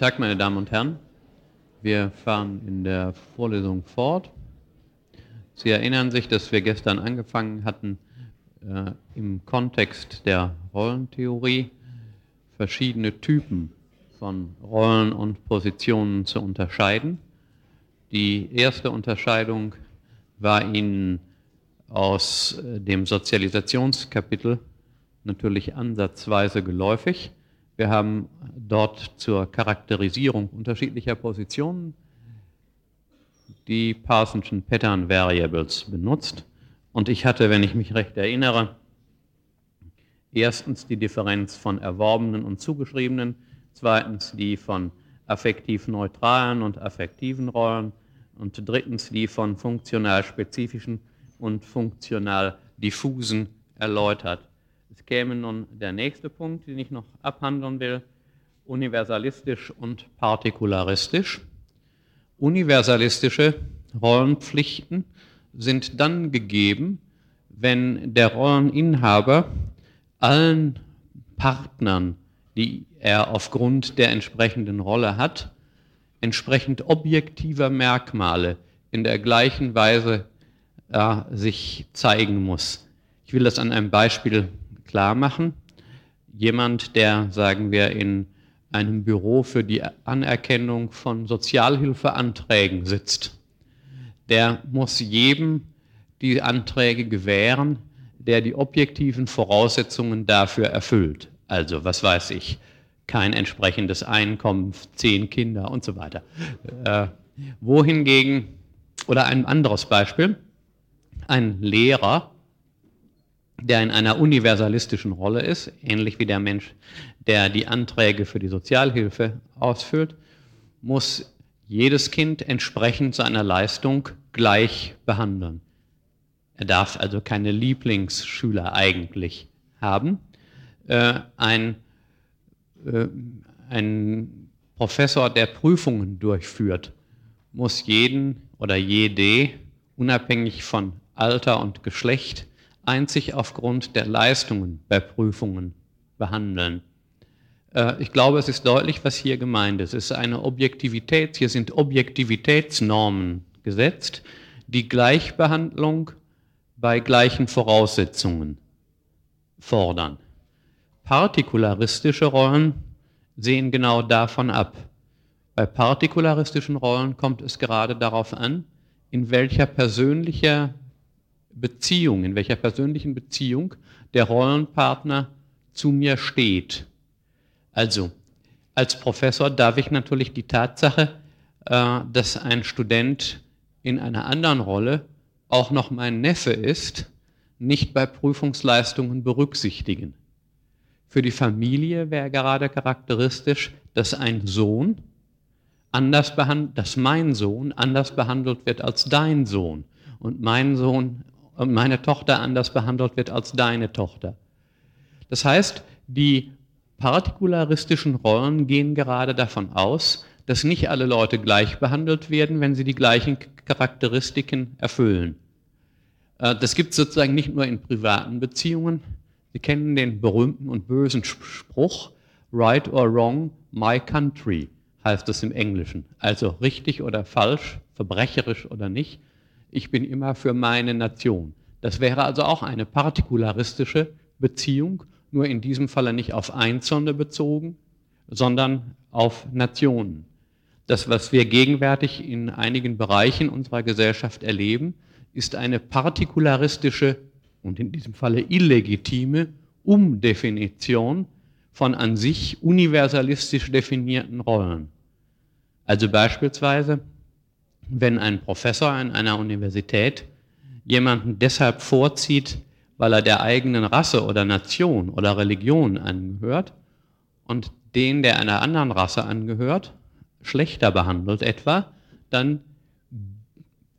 Tag, meine Damen und Herren. Wir fahren in der Vorlesung fort. Sie erinnern sich, dass wir gestern angefangen hatten, äh, im Kontext der Rollentheorie verschiedene Typen von Rollen und Positionen zu unterscheiden. Die erste Unterscheidung war Ihnen aus äh, dem Sozialisationskapitel natürlich ansatzweise geläufig. Wir haben dort zur Charakterisierung unterschiedlicher Positionen die Parsonschen Pattern Variables benutzt. Und ich hatte, wenn ich mich recht erinnere, erstens die Differenz von erworbenen und zugeschriebenen, zweitens die von affektiv neutralen und affektiven Rollen und drittens die von funktional spezifischen und funktional diffusen erläutert. Käme nun der nächste Punkt, den ich noch abhandeln will, universalistisch und partikularistisch. Universalistische Rollenpflichten sind dann gegeben, wenn der Rolleninhaber allen Partnern, die er aufgrund der entsprechenden Rolle hat, entsprechend objektiver Merkmale in der gleichen Weise äh, sich zeigen muss. Ich will das an einem Beispiel klar machen. Jemand, der, sagen wir, in einem Büro für die Anerkennung von Sozialhilfeanträgen sitzt, der muss jedem die Anträge gewähren, der die objektiven Voraussetzungen dafür erfüllt. Also, was weiß ich, kein entsprechendes Einkommen, zehn Kinder und so weiter. Äh, wohingegen, oder ein anderes Beispiel, ein Lehrer, der in einer universalistischen Rolle ist, ähnlich wie der Mensch, der die Anträge für die Sozialhilfe ausfüllt, muss jedes Kind entsprechend seiner Leistung gleich behandeln. Er darf also keine Lieblingsschüler eigentlich haben. Äh, ein, äh, ein Professor, der Prüfungen durchführt, muss jeden oder jede, unabhängig von Alter und Geschlecht, einzig aufgrund der Leistungen bei Prüfungen behandeln. Äh, ich glaube, es ist deutlich, was hier gemeint ist. Es ist eine Objektivität, hier sind Objektivitätsnormen gesetzt, die Gleichbehandlung bei gleichen Voraussetzungen fordern. Partikularistische Rollen sehen genau davon ab. Bei partikularistischen Rollen kommt es gerade darauf an, in welcher persönlicher Beziehung, in welcher persönlichen Beziehung der Rollenpartner zu mir steht. Also, als Professor darf ich natürlich die Tatsache, äh, dass ein Student in einer anderen Rolle auch noch mein Neffe ist, nicht bei Prüfungsleistungen berücksichtigen. Für die Familie wäre gerade charakteristisch, dass ein Sohn anders behandelt, dass mein Sohn anders behandelt wird als dein Sohn und mein Sohn und meine Tochter anders behandelt wird als deine Tochter. Das heißt, die partikularistischen Rollen gehen gerade davon aus, dass nicht alle Leute gleich behandelt werden, wenn sie die gleichen Charakteristiken erfüllen. Äh, das gibt es sozusagen nicht nur in privaten Beziehungen. Sie kennen den berühmten und bösen Spruch, right or wrong, my country heißt es im Englischen. Also richtig oder falsch, verbrecherisch oder nicht ich bin immer für meine Nation. Das wäre also auch eine partikularistische Beziehung, nur in diesem Falle nicht auf Einzelne bezogen, sondern auf Nationen. Das, was wir gegenwärtig in einigen Bereichen unserer Gesellschaft erleben, ist eine partikularistische und in diesem Falle illegitime Umdefinition von an sich universalistisch definierten Rollen. Also beispielsweise wenn ein Professor an einer Universität jemanden deshalb vorzieht, weil er der eigenen Rasse oder Nation oder Religion angehört und den, der einer anderen Rasse angehört, schlechter behandelt etwa, dann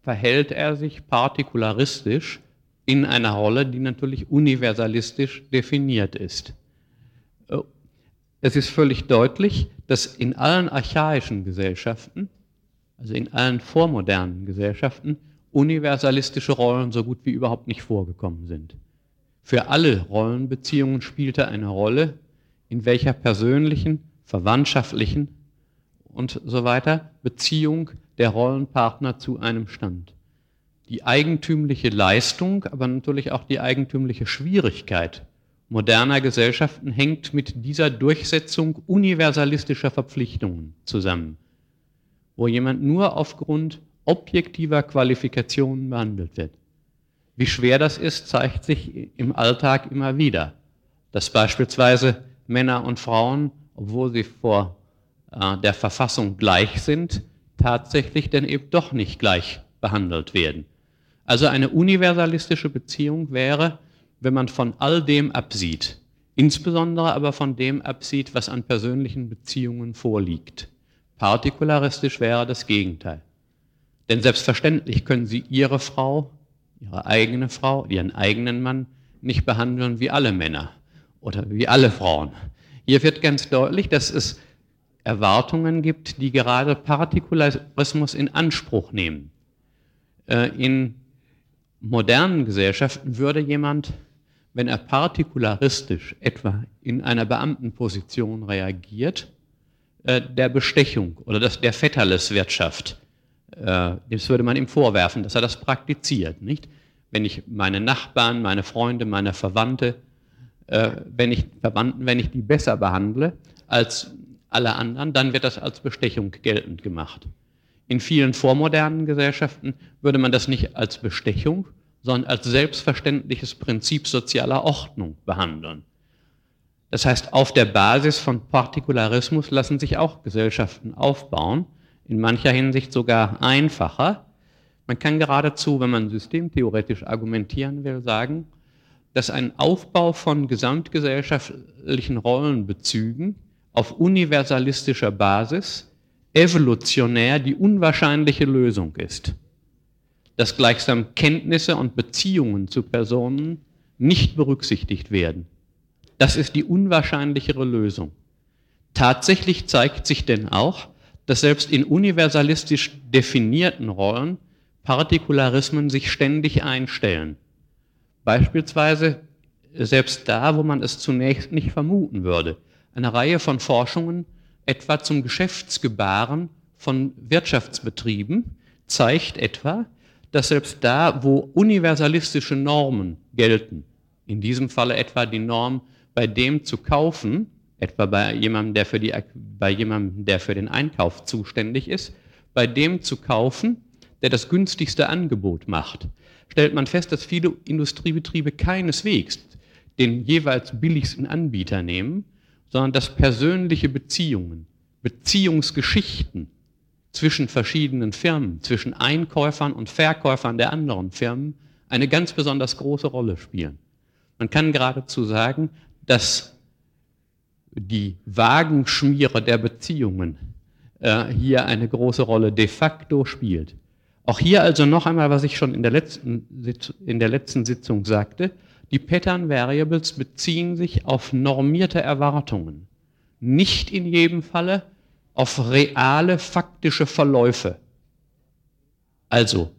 verhält er sich partikularistisch in einer Rolle, die natürlich universalistisch definiert ist. Es ist völlig deutlich, dass in allen archaischen Gesellschaften also in allen vormodernen Gesellschaften, universalistische Rollen so gut wie überhaupt nicht vorgekommen sind. Für alle Rollenbeziehungen spielte eine Rolle, in welcher persönlichen, verwandtschaftlichen und so weiter, Beziehung der Rollenpartner zu einem Stand. Die eigentümliche Leistung, aber natürlich auch die eigentümliche Schwierigkeit moderner Gesellschaften hängt mit dieser Durchsetzung universalistischer Verpflichtungen zusammen, wo jemand nur aufgrund objektiver Qualifikationen behandelt wird. Wie schwer das ist, zeigt sich im Alltag immer wieder, dass beispielsweise Männer und Frauen, obwohl sie vor äh, der Verfassung gleich sind, tatsächlich denn eben doch nicht gleich behandelt werden. Also eine universalistische Beziehung wäre, wenn man von all dem absieht, insbesondere aber von dem absieht, was an persönlichen Beziehungen vorliegt. Partikularistisch wäre das Gegenteil. Denn selbstverständlich können Sie Ihre Frau, Ihre eigene Frau, Ihren eigenen Mann nicht behandeln wie alle Männer oder wie alle Frauen. Hier wird ganz deutlich, dass es Erwartungen gibt, die gerade Partikularismus in Anspruch nehmen. Äh, in modernen Gesellschaften würde jemand, wenn er partikularistisch etwa in einer Beamtenposition reagiert, äh, der Bestechung oder der Vetterleswirtschaft, äh, das würde man ihm vorwerfen, dass er das praktiziert. Nicht? Wenn ich meine Nachbarn, meine Freunde, meine Verwandte, wenn ich Verwandten, wenn ich die besser behandle als alle anderen, dann wird das als Bestechung geltend gemacht. In vielen vormodernen Gesellschaften würde man das nicht als Bestechung, sondern als selbstverständliches Prinzip sozialer Ordnung behandeln. Das heißt, auf der Basis von Partikularismus lassen sich auch Gesellschaften aufbauen, in mancher Hinsicht sogar einfacher. Man kann geradezu, wenn man systemtheoretisch argumentieren will, sagen, dass ein Aufbau von gesamtgesellschaftlichen Rollenbezügen auf universalistischer Basis evolutionär die unwahrscheinliche Lösung ist. Dass gleichsam Kenntnisse und Beziehungen zu Personen nicht berücksichtigt werden. Das ist die unwahrscheinlichere Lösung. Tatsächlich zeigt sich denn auch, dass selbst in universalistisch definierten Rollen Partikularismen sich ständig einstellen. Beispielsweise selbst da, wo man es zunächst nicht vermuten würde eine Reihe von Forschungen, etwa zum Geschäftsgebaren von Wirtschaftsbetrieben, zeigt etwa, dass selbst da, wo universalistische Normen gelten, in diesem Falle etwa die Norm, bei dem zu kaufen, etwa bei jemandem, der für, die, bei jemandem, der für den Einkauf zuständig ist, bei dem zu kaufen, der das günstigste Angebot macht, stellt man fest, dass viele Industriebetriebe keineswegs den jeweils billigsten Anbieter nehmen, sondern dass persönliche Beziehungen, Beziehungsgeschichten zwischen verschiedenen Firmen, zwischen Einkäufern und Verkäufern der anderen Firmen eine ganz besonders große Rolle spielen. Man kann geradezu sagen, dass die Wagenschmiere der Beziehungen äh, hier eine große Rolle de facto spielt. Auch hier also noch einmal, was ich schon in der letzten, in der letzten Sitzung sagte, die Pattern Variables beziehen sich auf normierte Erwartungen, nicht in jedem Falle auf reale faktische Verläufe. Also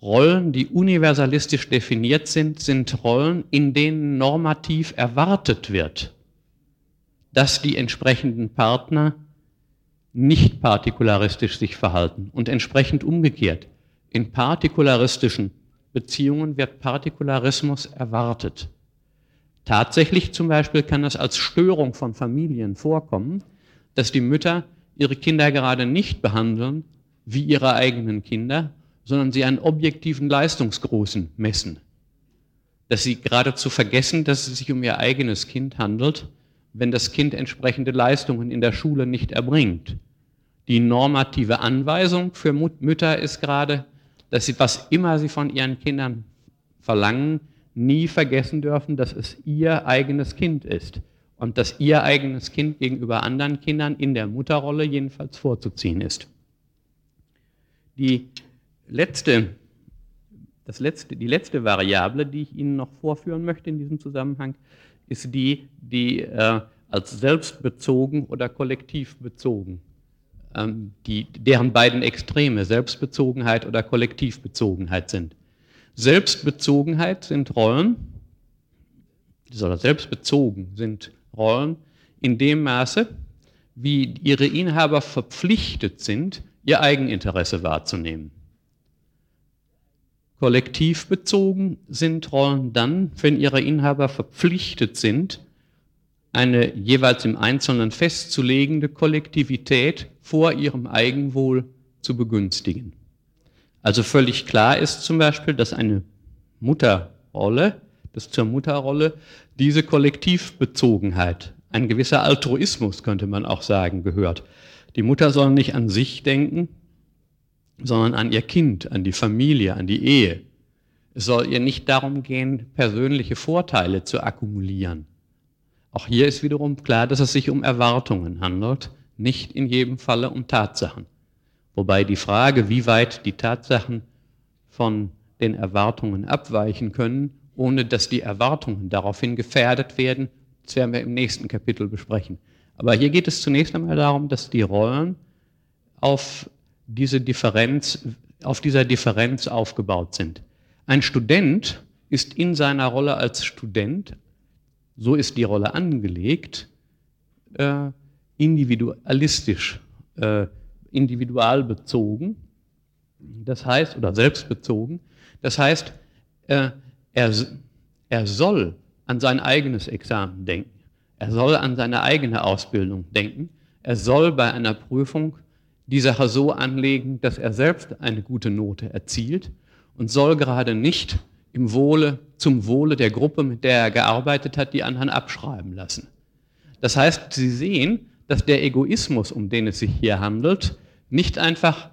Rollen, die universalistisch definiert sind, sind Rollen, in denen normativ erwartet wird, dass die entsprechenden Partner nicht partikularistisch sich verhalten und entsprechend umgekehrt. In partikularistischen Beziehungen wird Partikularismus erwartet. Tatsächlich zum Beispiel kann es als Störung von Familien vorkommen, dass die Mütter ihre Kinder gerade nicht behandeln wie ihre eigenen Kinder, sondern sie an objektiven Leistungsgrößen messen. Dass sie geradezu vergessen, dass es sich um ihr eigenes Kind handelt, wenn das Kind entsprechende Leistungen in der Schule nicht erbringt. Die normative Anweisung für Mütter ist gerade, dass sie, was immer sie von ihren Kindern verlangen, nie vergessen dürfen, dass es ihr eigenes Kind ist und dass ihr eigenes Kind gegenüber anderen Kindern in der Mutterrolle jedenfalls vorzuziehen ist. Die letzte, das letzte, die letzte Variable, die ich Ihnen noch vorführen möchte in diesem Zusammenhang, ist die, die äh, als selbstbezogen oder kollektivbezogen ähm, die, deren beiden Extreme Selbstbezogenheit oder Kollektivbezogenheit sind. Selbstbezogenheit sind Rollen, oder selbstbezogen sind Rollen in dem Maße, wie ihre Inhaber verpflichtet sind, ihr Eigeninteresse wahrzunehmen. Kollektiv bezogen sind Rollen dann, wenn ihre Inhaber verpflichtet sind, eine jeweils im Einzelnen festzulegende Kollektivität vor ihrem Eigenwohl zu begünstigen. Also völlig klar ist zum Beispiel, dass eine Mutterrolle, dass zur Mutterrolle diese Kollektivbezogenheit, ein gewisser Altruismus könnte man auch sagen, gehört. Die Mutter soll nicht an sich denken, sondern an ihr Kind, an die Familie, an die Ehe. Es soll ihr nicht darum gehen, persönliche Vorteile zu akkumulieren. Auch hier ist wiederum klar, dass es sich um Erwartungen handelt, nicht in jedem Falle um Tatsachen. Wobei die Frage, wie weit die Tatsachen von den Erwartungen abweichen können, ohne dass die Erwartungen daraufhin gefährdet werden, das werden wir im nächsten Kapitel besprechen. Aber hier geht es zunächst einmal darum, dass die Rollen auf diese Differenz, auf dieser Differenz aufgebaut sind. Ein Student ist in seiner Rolle als Student, so ist die Rolle angelegt, äh, individualistisch, äh, individualbezogen, das heißt, oder selbstbezogen, das heißt, äh, er, er soll an sein eigenes Examen denken, er soll an seine eigene Ausbildung denken, er soll bei einer Prüfung die Sache so anlegen, dass er selbst eine gute Note erzielt und soll gerade nicht im Wohle, zum Wohle der Gruppe, mit der er gearbeitet hat, die anderen abschreiben lassen. Das heißt, Sie sehen, dass der Egoismus, um den es sich hier handelt, nicht einfach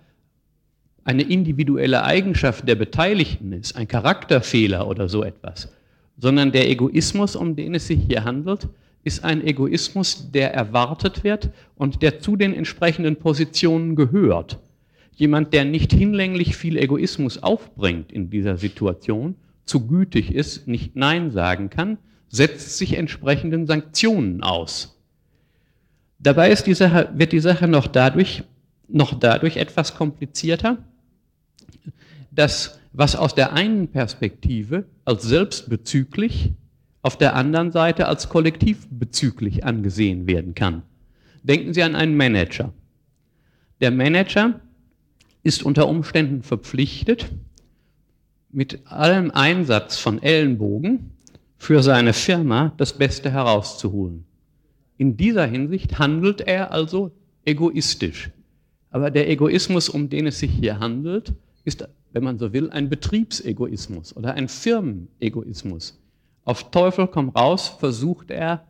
eine individuelle Eigenschaft der Beteiligten ist, ein Charakterfehler oder so etwas, sondern der Egoismus, um den es sich hier handelt, ist ein Egoismus, der erwartet wird und der zu den entsprechenden Positionen gehört. Jemand, der nicht hinlänglich viel Egoismus aufbringt in dieser Situation, zu gütig ist, nicht Nein sagen kann, setzt sich entsprechenden Sanktionen aus. Dabei ist die Sache, wird die Sache noch dadurch, noch dadurch etwas komplizierter, dass was aus der einen Perspektive als selbstbezüglich auf der anderen Seite als kollektivbezüglich angesehen werden kann. Denken Sie an einen Manager. Der Manager ist unter Umständen verpflichtet, mit allem Einsatz von Ellenbogen für seine Firma das Beste herauszuholen. In dieser Hinsicht handelt er also egoistisch. Aber der Egoismus, um den es sich hier handelt, ist, wenn man so will, ein Betriebsegoismus oder ein Firmenegoismus. Auf Teufel komm raus versucht er,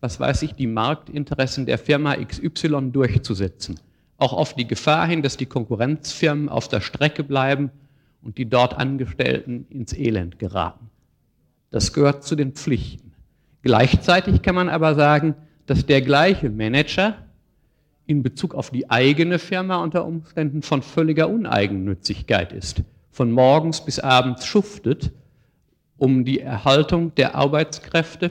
was weiß ich, die Marktinteressen der Firma XY durchzusetzen. Auch auf die Gefahr hin, dass die Konkurrenzfirmen auf der Strecke bleiben und die dort Angestellten ins Elend geraten. Das gehört zu den Pflichten. Gleichzeitig kann man aber sagen, dass der gleiche Manager in Bezug auf die eigene Firma unter Umständen von völliger Uneigennützigkeit ist, von morgens bis abends schuftet um die Erhaltung der Arbeitskräfte,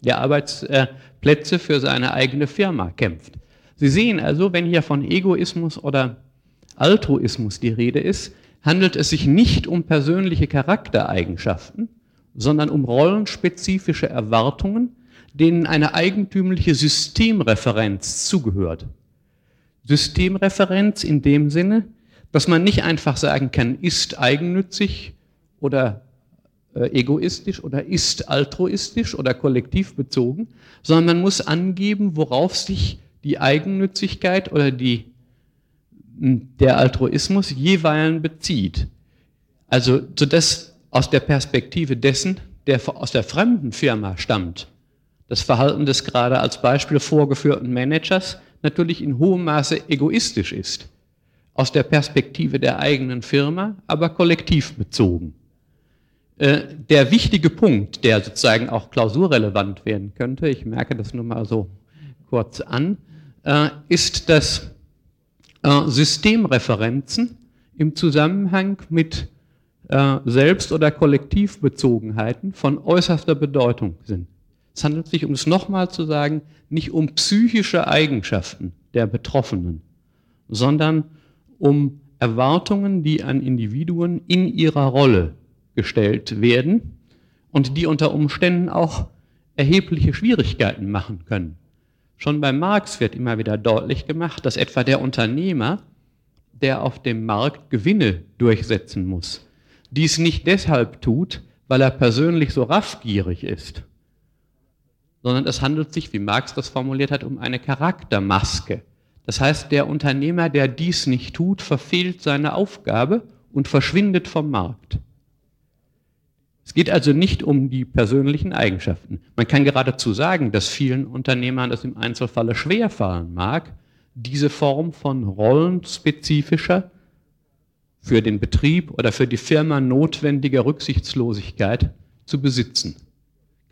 der Arbeitsplätze für seine eigene Firma kämpft. Sie sehen also, wenn hier von Egoismus oder Altruismus die Rede ist, handelt es sich nicht um persönliche Charaktereigenschaften, sondern um rollenspezifische Erwartungen, denen eine eigentümliche Systemreferenz zugehört. Systemreferenz in dem Sinne, dass man nicht einfach sagen kann, ist eigennützig oder egoistisch oder ist altruistisch oder kollektiv bezogen, sondern man muss angeben, worauf sich die Eigennützigkeit oder die, der Altruismus jeweils bezieht. Also, sodass aus der Perspektive dessen, der aus der fremden Firma stammt, das Verhalten des gerade als Beispiel vorgeführten Managers natürlich in hohem Maße egoistisch ist. Aus der Perspektive der eigenen Firma aber kollektiv bezogen. Äh, der wichtige Punkt, der sozusagen auch klausurrelevant werden könnte, ich merke das nur mal so kurz an, äh, ist, dass äh, Systemreferenzen im Zusammenhang mit Selbst- oder Kollektivbezogenheiten von äußerster Bedeutung sind. Es handelt sich, um es nochmal zu sagen, nicht um psychische Eigenschaften der Betroffenen, sondern um Erwartungen, die an Individuen in ihrer Rolle gestellt werden und die unter Umständen auch erhebliche Schwierigkeiten machen können. Schon bei Marx wird immer wieder deutlich gemacht, dass etwa der Unternehmer, der auf dem Markt Gewinne durchsetzen muss, dies nicht deshalb tut, weil er persönlich so raffgierig ist, sondern es handelt sich, wie Marx das formuliert hat, um eine Charaktermaske. Das heißt, der Unternehmer, der dies nicht tut, verfehlt seine Aufgabe und verschwindet vom Markt. Es geht also nicht um die persönlichen Eigenschaften. Man kann geradezu sagen, dass vielen Unternehmern es im Einzelfalle schwerfallen mag, diese Form von rollenspezifischer, für den Betrieb oder für die Firma notwendiger Rücksichtslosigkeit zu besitzen.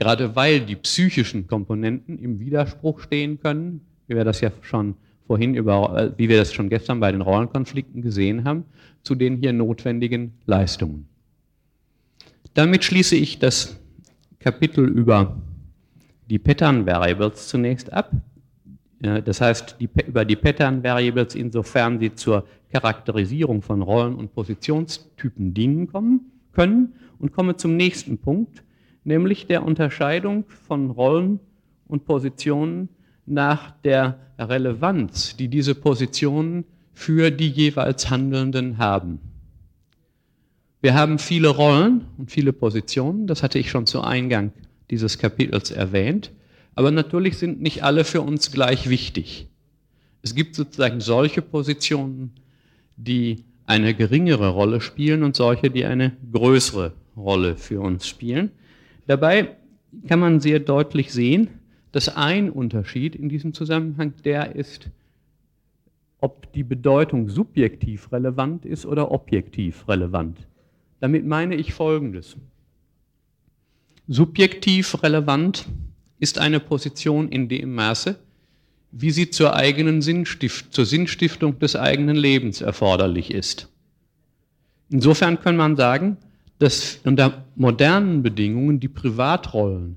Gerade weil die psychischen Komponenten im Widerspruch stehen können, wie wir das ja schon vorhin über, äh, wie wir das schon gestern bei den Rollenkonflikten gesehen haben, zu den hier notwendigen Leistungen. Damit schließe ich das Kapitel über die Pattern Variables zunächst ab. Das heißt, die, über die Pattern Variables, insofern sie zur Charakterisierung von Rollen- und Positionstypen dienen kommen, können und komme zum nächsten Punkt, nämlich der Unterscheidung von Rollen und Positionen nach der Relevanz, die diese Positionen für die jeweils Handelnden haben. Wir haben viele Rollen und viele Positionen, das hatte ich schon zu Eingang dieses Kapitels erwähnt, aber natürlich sind nicht alle für uns gleich wichtig. Es gibt sozusagen solche Positionen, die eine geringere Rolle spielen und solche, die eine größere Rolle für uns spielen. Dabei kann man sehr deutlich sehen, dass ein Unterschied in diesem Zusammenhang der ist, ob die Bedeutung subjektiv relevant ist oder objektiv relevant. Damit meine ich Folgendes. Subjektiv relevant ist eine Position in dem Maße, wie sie zur eigenen Sinnstift, zur Sinnstiftung des eigenen Lebens erforderlich ist. Insofern kann man sagen, dass unter modernen Bedingungen die Privatrollen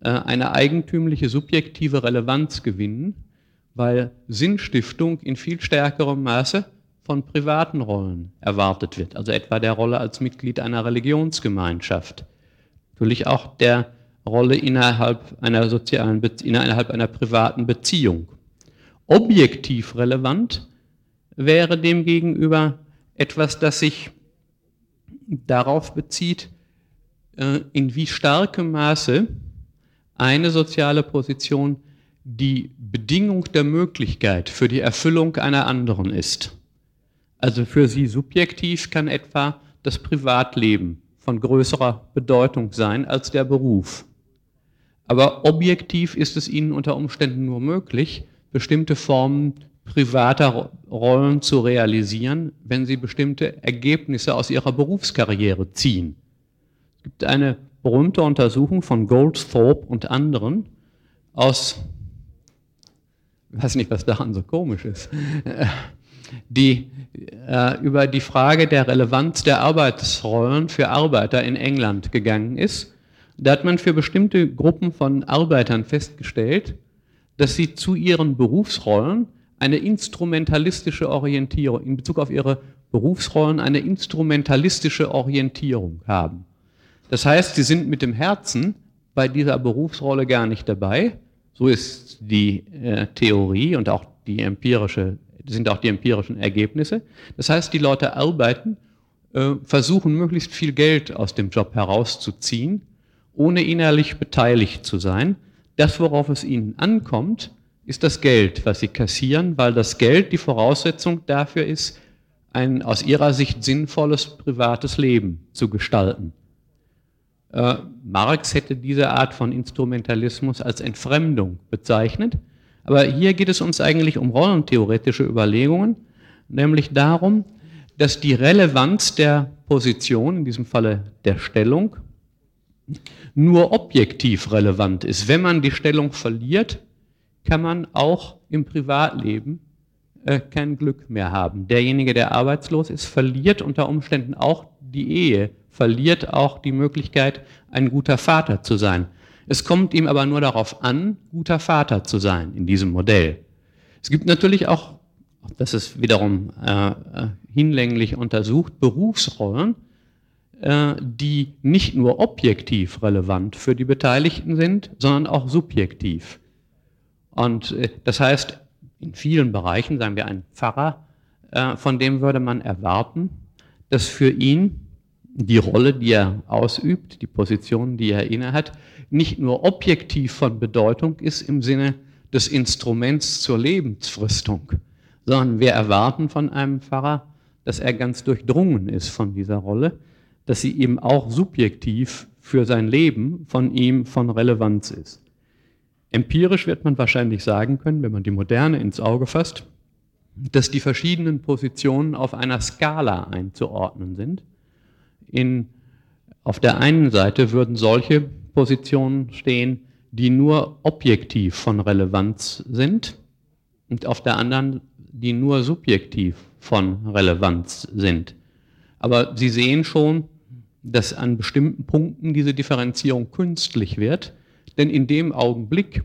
äh, eine eigentümliche subjektive Relevanz gewinnen, weil Sinnstiftung in viel stärkerem Maße von privaten Rollen erwartet wird, also etwa der Rolle als Mitglied einer Religionsgemeinschaft. Natürlich auch der Rolle innerhalb einer sozialen, innerhalb einer privaten Beziehung. Objektiv relevant wäre demgegenüber etwas, das sich darauf bezieht, äh, in wie starkem Maße eine soziale Position die Bedingung der Möglichkeit für die Erfüllung einer anderen ist. Also für sie subjektiv kann etwa das Privatleben von größerer Bedeutung sein als der Beruf. Aber objektiv ist es ihnen unter Umständen nur möglich, bestimmte Formen privater Rollen zu realisieren, wenn sie bestimmte Ergebnisse aus ihrer Berufskarriere ziehen. Es gibt eine berühmte Untersuchung von Goldthorpe und anderen aus, ich weiß nicht, was daran so komisch ist, die äh, über die Frage der Relevanz der Arbeitsrollen für Arbeiter in England gegangen ist. Da hat man für bestimmte Gruppen von Arbeitern festgestellt, dass sie zu ihren Berufsrollen eine instrumentalistische Orientierung, in Bezug auf ihre Berufsrollen eine instrumentalistische Orientierung haben. Das heißt, sie sind mit dem Herzen bei dieser Berufsrolle gar nicht dabei. So ist die äh, Theorie und auch die empirische sind auch die empirischen Ergebnisse. Das heißt, die Leute arbeiten, äh, versuchen möglichst viel Geld aus dem Job herauszuziehen, ohne innerlich beteiligt zu sein. Das, worauf es ihnen ankommt, ist das Geld, was sie kassieren, weil das Geld die Voraussetzung dafür ist, ein aus ihrer Sicht sinnvolles privates Leben zu gestalten. Äh, Marx hätte diese Art von Instrumentalismus als Entfremdung bezeichnet. Aber hier geht es uns eigentlich um rollentheoretische Überlegungen, nämlich darum, dass die Relevanz der Position, in diesem Falle der Stellung, nur objektiv relevant ist. Wenn man die Stellung verliert, kann man auch im Privatleben äh, kein Glück mehr haben. Derjenige, der arbeitslos ist, verliert unter Umständen auch die Ehe, verliert auch die Möglichkeit, ein guter Vater zu sein. Es kommt ihm aber nur darauf an, guter Vater zu sein in diesem Modell. Es gibt natürlich auch, das ist wiederum äh, äh, hinlänglich untersucht, Berufsrollen, äh, die nicht nur objektiv relevant für die Beteiligten sind, sondern auch subjektiv. Und äh, das heißt, in vielen Bereichen, sagen wir ein Pfarrer, äh, von dem würde man erwarten, dass für ihn die Rolle, die er ausübt, die Position, die er innehat, nicht nur objektiv von Bedeutung ist im Sinne des Instruments zur Lebensfristung, sondern wir erwarten von einem Pfarrer, dass er ganz durchdrungen ist von dieser Rolle, dass sie eben auch subjektiv für sein Leben von ihm von Relevanz ist. Empirisch wird man wahrscheinlich sagen können, wenn man die Moderne ins Auge fasst, dass die verschiedenen Positionen auf einer Skala einzuordnen sind. In, auf der einen Seite würden solche Positionen stehen, die nur objektiv von Relevanz sind und auf der anderen, die nur subjektiv von Relevanz sind. Aber Sie sehen schon, dass an bestimmten Punkten diese Differenzierung künstlich wird, denn in dem Augenblick,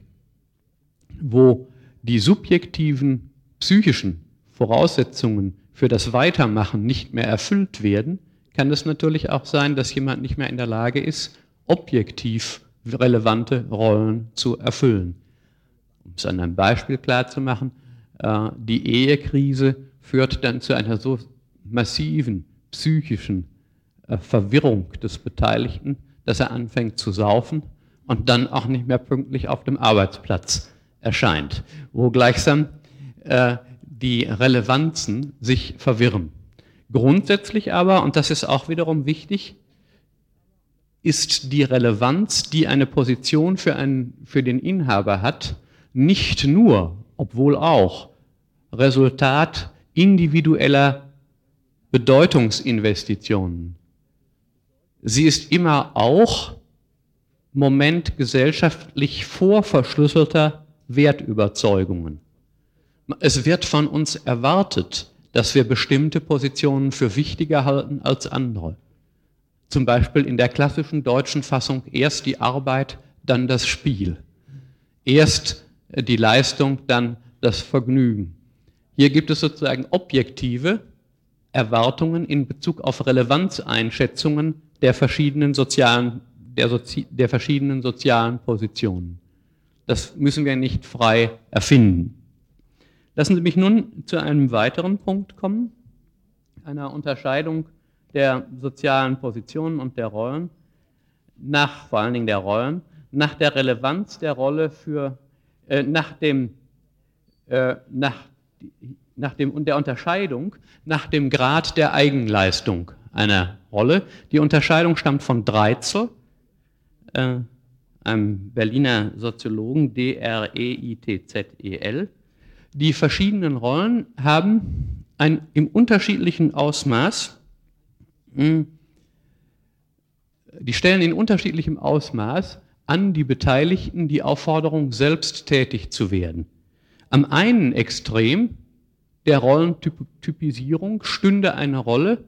wo die subjektiven psychischen Voraussetzungen für das Weitermachen nicht mehr erfüllt werden, kann es natürlich auch sein, dass jemand nicht mehr in der Lage ist, objektiv relevante Rollen zu erfüllen. Um es an einem Beispiel klarzumachen, äh, die Ehekrise führt dann zu einer so massiven psychischen äh, Verwirrung des Beteiligten, dass er anfängt zu saufen und dann auch nicht mehr pünktlich auf dem Arbeitsplatz erscheint, wo gleichsam äh, die Relevanzen sich verwirren. Grundsätzlich aber, und das ist auch wiederum wichtig, ist die Relevanz, die eine Position für, einen, für den Inhaber hat, nicht nur, obwohl auch, Resultat individueller Bedeutungsinvestitionen. Sie ist immer auch Moment gesellschaftlich vorverschlüsselter Wertüberzeugungen. Es wird von uns erwartet, dass wir bestimmte Positionen für wichtiger halten als andere. Zum Beispiel in der klassischen deutschen Fassung erst die Arbeit, dann das Spiel. Erst die Leistung, dann das Vergnügen. Hier gibt es sozusagen objektive Erwartungen in Bezug auf Relevanzeinschätzungen der verschiedenen sozialen, der, Sozi der verschiedenen sozialen Positionen. Das müssen wir nicht frei erfinden. Lassen Sie mich nun zu einem weiteren Punkt kommen, einer Unterscheidung der sozialen Positionen und der Rollen, nach, vor allen Dingen der Rollen, nach der Relevanz der Rolle für, äh, nach dem, äh, nach nach dem, der Unterscheidung nach dem Grad der Eigenleistung einer Rolle. Die Unterscheidung stammt von Dreitzel, äh, einem Berliner Soziologen, D-R-E-I-T-Z-E-L. Die verschiedenen Rollen haben ein im unterschiedlichen Ausmaß, die stellen in unterschiedlichem Ausmaß an die Beteiligten die Aufforderung, selbst tätig zu werden. Am einen Extrem der Rollentypisierung stünde eine Rolle,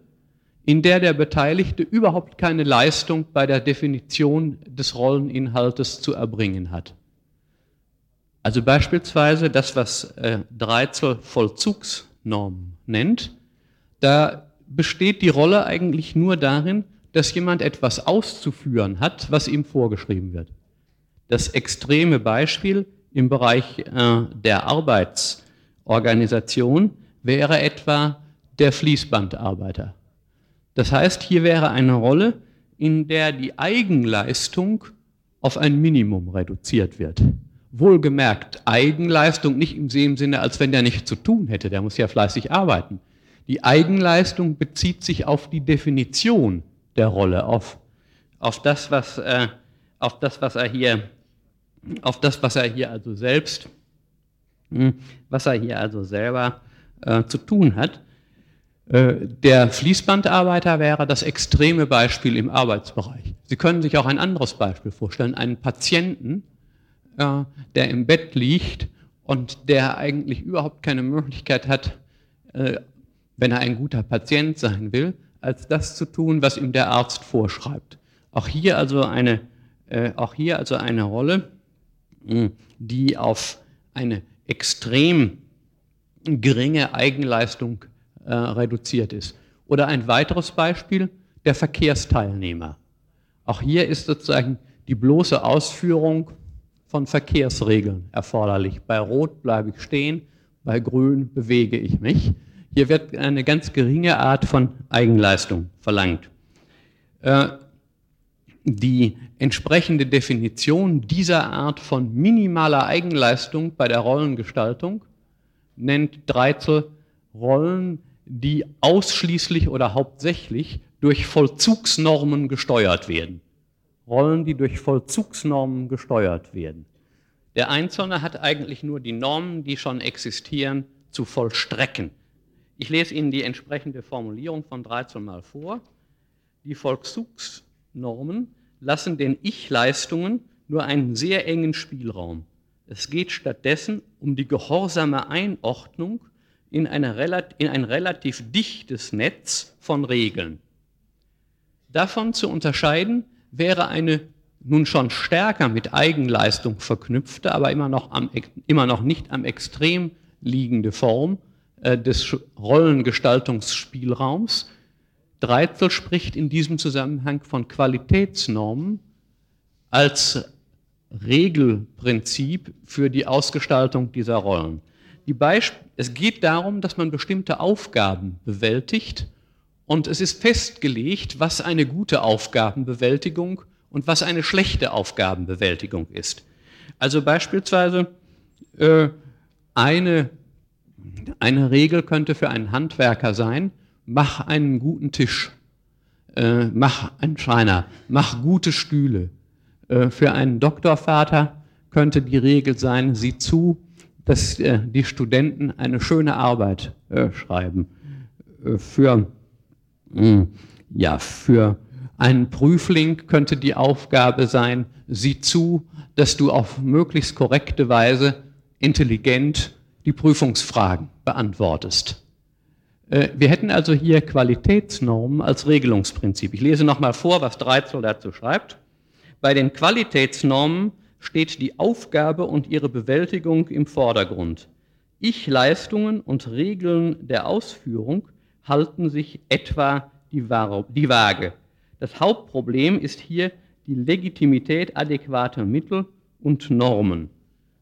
in der der Beteiligte überhaupt keine Leistung bei der Definition des Rolleninhaltes zu erbringen hat. Also beispielsweise das, was äh, Dreizel Vollzugsnorm nennt, da besteht die Rolle eigentlich nur darin, dass jemand etwas auszuführen hat, was ihm vorgeschrieben wird. Das extreme Beispiel im Bereich äh, der Arbeitsorganisation wäre etwa der Fließbandarbeiter. Das heißt, hier wäre eine Rolle, in der die Eigenleistung auf ein Minimum reduziert wird. Wohlgemerkt, Eigenleistung nicht im Sinne, als wenn der nichts zu tun hätte, der muss ja fleißig arbeiten. Die Eigenleistung bezieht sich auf die Definition der Rolle, auf, auf, das, was, äh, auf das, was er hier auf das, was er hier also selbst, hm, was er hier also selber äh, zu tun hat. Äh, der Fließbandarbeiter wäre das extreme Beispiel im Arbeitsbereich. Sie können sich auch ein anderes Beispiel vorstellen, einen Patienten, äh, der im Bett liegt und der eigentlich überhaupt keine Möglichkeit hat, äh, wenn er ein guter Patient sein will, als das zu tun, was ihm der Arzt vorschreibt. Auch hier also eine, äh, auch hier also eine Rolle, die auf eine extrem geringe Eigenleistung äh, reduziert ist. Oder ein weiteres Beispiel, der Verkehrsteilnehmer. Auch hier ist sozusagen die bloße Ausführung von Verkehrsregeln erforderlich. Bei Rot bleibe ich stehen, bei Grün bewege ich mich. Hier wird eine ganz geringe Art von Eigenleistung verlangt. Äh, die entsprechende Definition dieser Art von minimaler Eigenleistung bei der Rollengestaltung nennt Dreizel Rollen, die ausschließlich oder hauptsächlich durch Vollzugsnormen gesteuert werden. Rollen, die durch Vollzugsnormen gesteuert werden. Der Einzelne hat eigentlich nur die Normen, die schon existieren, zu vollstrecken. Ich lese Ihnen die entsprechende Formulierung von 13 mal vor. Die Vollzugsnormen lassen den Ich-Leistungen nur einen sehr engen Spielraum. Es geht stattdessen um die gehorsame Einordnung in, eine, in ein relativ dichtes Netz von Regeln. Davon zu unterscheiden wäre eine nun schon stärker mit Eigenleistung verknüpfte, aber immer noch, am, immer noch nicht am Extrem liegende Form des Rollengestaltungsspielraums. Dreitzel spricht in diesem Zusammenhang von Qualitätsnormen als Regelprinzip für die Ausgestaltung dieser Rollen. Die es geht darum, dass man bestimmte Aufgaben bewältigt und es ist festgelegt, was eine gute Aufgabenbewältigung und was eine schlechte Aufgabenbewältigung ist. Also beispielsweise äh, eine, eine Regel könnte für einen Handwerker sein, mach einen guten Tisch, äh, mach einen Schreiner, mach gute Stühle. Äh, für einen Doktorvater könnte die Regel sein, sieh zu, dass äh, die Studenten eine schöne Arbeit äh, schreiben. Äh, für, mh, ja, für einen Prüfling könnte die Aufgabe sein, sieh zu, dass du auf möglichst korrekte Weise intelligent die Prüfungsfragen beantwortest. Äh, wir hätten also hier Qualitätsnormen als Regelungsprinzip. Ich lese nochmal vor, was Dreitzel dazu schreibt. Bei den Qualitätsnormen steht die Aufgabe und ihre Bewältigung im Vordergrund. Ich-Leistungen und Regeln der Ausführung halten sich etwa die Waage. Das Hauptproblem ist hier die Legitimität adäquater Mittel und Normen.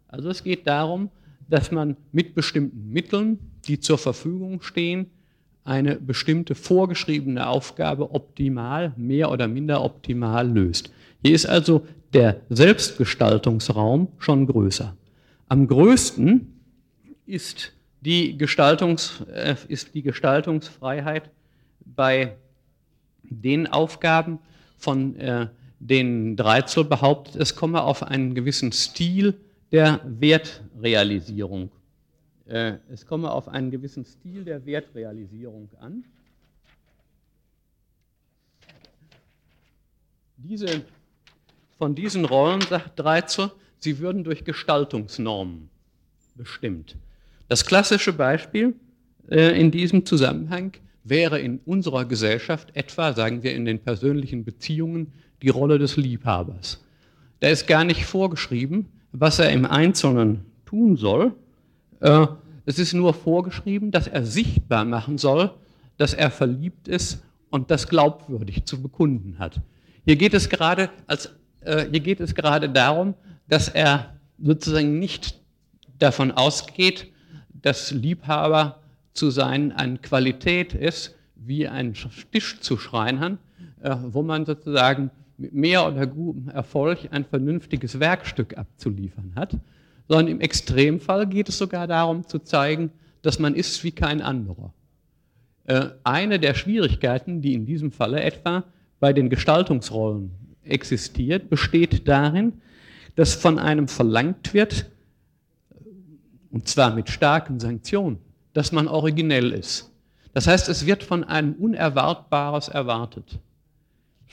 Also es geht darum, dass man mit bestimmten Mitteln, die zur Verfügung stehen, eine bestimmte vorgeschriebene Aufgabe optimal, mehr oder minder optimal löst. Hier ist also der Selbstgestaltungsraum schon größer. Am größten ist die, Gestaltungs, äh, ist die Gestaltungsfreiheit bei den Aufgaben, von äh, denen Dreizel behauptet, es komme auf einen gewissen Stil der Wertrealisierung. Äh, es komme auf einen gewissen Stil der Wertrealisierung an. Diese, von diesen Rollen, sagt Dreizel, sie würden durch Gestaltungsnormen bestimmt. Das klassische Beispiel äh, in diesem Zusammenhang wäre in unserer Gesellschaft etwa, sagen wir in den persönlichen Beziehungen, die Rolle des Liebhabers. Da ist gar nicht vorgeschrieben, was er im Einzelnen tun soll. Äh, es ist nur vorgeschrieben, dass er sichtbar machen soll, dass er verliebt ist und das glaubwürdig zu bekunden hat. Hier geht es gerade, als, äh, hier geht es gerade darum, dass er sozusagen nicht davon ausgeht, dass Liebhaber zu sein eine Qualität ist, wie ein Tisch zu schreinern, äh, wo man sozusagen mit mehr oder gutem Erfolg ein vernünftiges Werkstück abzuliefern hat, sondern im Extremfall geht es sogar darum zu zeigen, dass man ist wie kein anderer. Äh, eine der Schwierigkeiten, die in diesem Falle etwa bei den Gestaltungsrollen existiert, besteht darin, dass von einem verlangt wird, und zwar mit starken Sanktionen, dass man originell ist. Das heißt, es wird von einem Unerwartbares erwartet.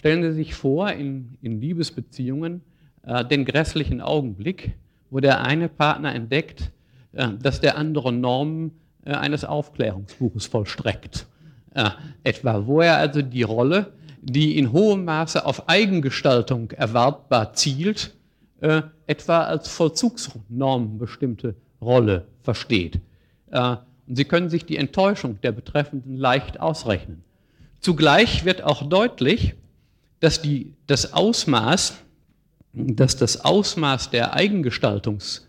Stellen Sie sich vor, in, in Liebesbeziehungen äh, den grässlichen Augenblick, wo der eine Partner entdeckt, äh, dass der andere Normen äh, eines Aufklärungsbuches vollstreckt. Äh, etwa, wo er also die Rolle, die in hohem Maße auf Eigengestaltung erwartbar zielt, äh, etwa als Vollzugsnorm bestimmte Rolle versteht. Äh, und Sie können sich die Enttäuschung der Betreffenden leicht ausrechnen. Zugleich wird auch deutlich, dass die, das Ausmaß dass das Ausmaß der Eigengestaltungs,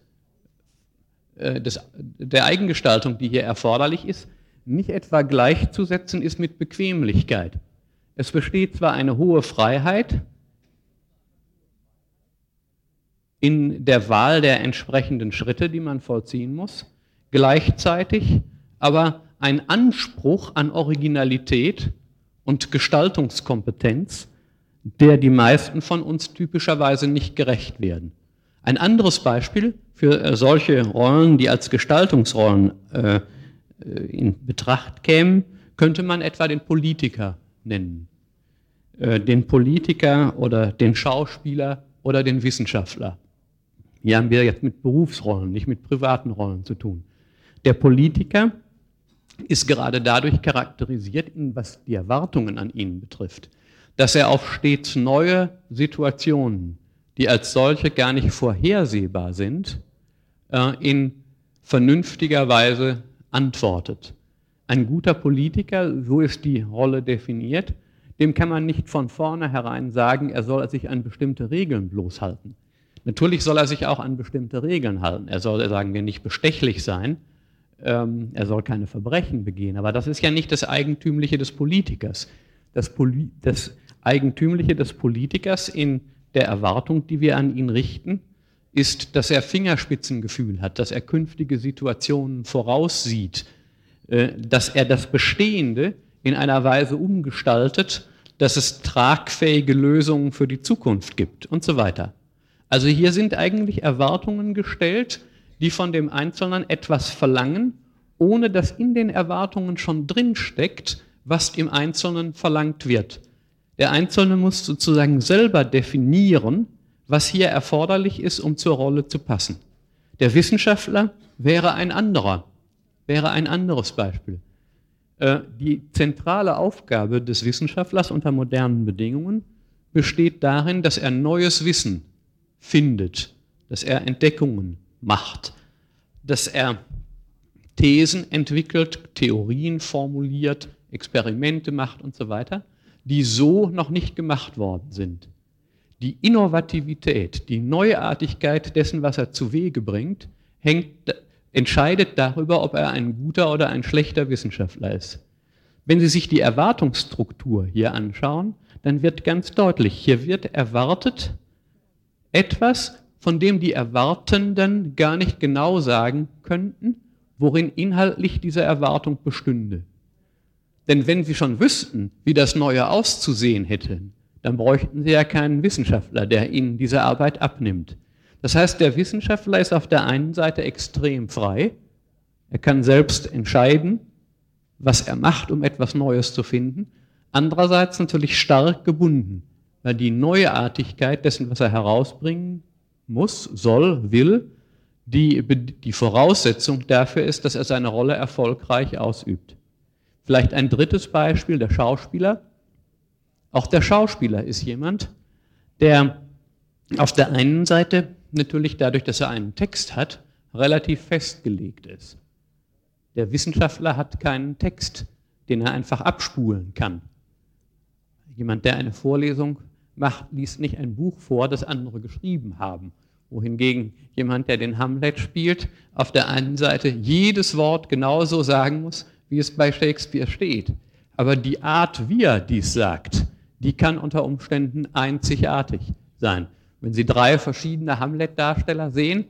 äh, des, der Eigengestaltung, die hier erforderlich ist, nicht etwa gleichzusetzen ist mit Bequemlichkeit. Es besteht zwar eine hohe Freiheit in der Wahl der entsprechenden Schritte, die man vollziehen muss, gleichzeitig aber ein Anspruch an Originalität und Gestaltungskompetenz, der die meisten von uns typischerweise nicht gerecht werden. Ein anderes Beispiel für äh, solche Rollen, die als Gestaltungsrollen äh, äh, in Betracht kämen, könnte man etwa den Politiker nennen. Äh, den Politiker oder den Schauspieler oder den Wissenschaftler. Hier haben wir jetzt mit Berufsrollen, nicht mit privaten Rollen zu tun. Der Politiker ist gerade dadurch charakterisiert, was die Erwartungen an ihn betrifft, dass er auf stets neue Situationen, die als solche gar nicht vorhersehbar sind, äh, in vernünftiger Weise antwortet. Ein guter Politiker, so ist die Rolle definiert, dem kann man nicht von vornherein sagen, er soll sich an bestimmte Regeln bloßhalten. Natürlich soll er sich auch an bestimmte Regeln halten. Er soll, sagen wir, nicht bestechlich sein, ähm, er soll keine Verbrechen begehen. Aber das ist ja nicht das Eigentümliche des Politikers. Das, Poli das Eigentümliche des Politikers in der Erwartung, die wir an ihn richten, ist, dass er Fingerspitzengefühl hat, dass er künftige Situationen voraussieht, äh, dass er das Bestehende in einer Weise umgestaltet, dass es tragfähige Lösungen für die Zukunft gibt und so weiter. Also hier sind eigentlich Erwartungen gestellt, die von dem Einzelnen etwas verlangen, ohne dass in den Erwartungen schon drin steckt, was im Einzelnen verlangt wird. Der Einzelne muss sozusagen selber definieren, was hier erforderlich ist, um zur Rolle zu passen. Der Wissenschaftler wäre ein anderer, wäre ein anderes Beispiel. Äh, die zentrale Aufgabe des Wissenschaftlers unter modernen Bedingungen besteht darin, dass er neues Wissen findet, dass er Entdeckungen macht, dass er Thesen entwickelt, Theorien formuliert, Experimente macht und so weiter, die so noch nicht gemacht worden sind. Die Innovativität, die Neuartigkeit dessen, was er zu Wege bringt, hängt, entscheidet darüber, ob er ein guter oder ein schlechter Wissenschaftler ist. Wenn Sie sich die Erwartungsstruktur hier anschauen, dann wird ganz deutlich, hier wird erwartet etwas, von dem die Erwartenden gar nicht genau sagen könnten, worin inhaltlich diese Erwartung bestünde. Denn wenn sie schon wüssten, wie das Neue auszusehen hätte, dann bräuchten sie ja keinen Wissenschaftler, der ihnen diese Arbeit abnimmt. Das heißt, der Wissenschaftler ist auf der einen Seite extrem frei, er kann selbst entscheiden, was er macht, um etwas Neues zu finden, andererseits natürlich stark gebunden, weil die Neuartigkeit dessen, was er herausbringen muss, soll, will, die, die Voraussetzung dafür ist, dass er seine Rolle erfolgreich ausübt. Vielleicht ein drittes Beispiel, der Schauspieler. Auch der Schauspieler ist jemand, der auf der einen Seite natürlich dadurch, dass er einen Text hat, relativ festgelegt ist. Der Wissenschaftler hat keinen Text, den er einfach abspulen kann. Jemand, der eine Vorlesung macht, liest nicht ein Buch vor, das andere geschrieben haben. Wohingegen jemand, der den Hamlet spielt, auf der einen Seite jedes Wort genauso sagen muss, wie es bei Shakespeare steht. Aber die Art, wie er dies sagt, die kann unter Umständen einzigartig sein. Wenn Sie drei verschiedene Hamlet-Darsteller sehen,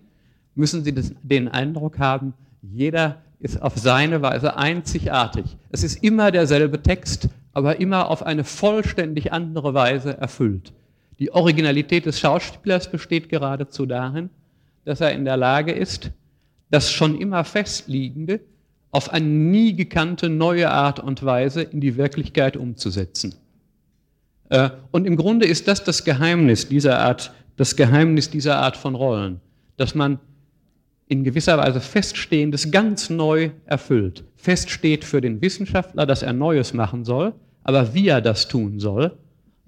müssen Sie den Eindruck haben, jeder ist auf seine Weise einzigartig. Es ist immer derselbe Text, aber immer auf eine vollständig andere Weise erfüllt. Die Originalität des Schauspielers besteht geradezu darin, dass er in der Lage ist, das schon immer Festliegende auf eine nie gekannte neue Art und Weise in die Wirklichkeit umzusetzen. Äh, und im Grunde ist das das Geheimnis dieser Art, das Geheimnis dieser Art von Rollen, dass man in gewisser Weise Feststehendes ganz neu erfüllt. Feststeht für den Wissenschaftler, dass er Neues machen soll, aber wie er das tun soll,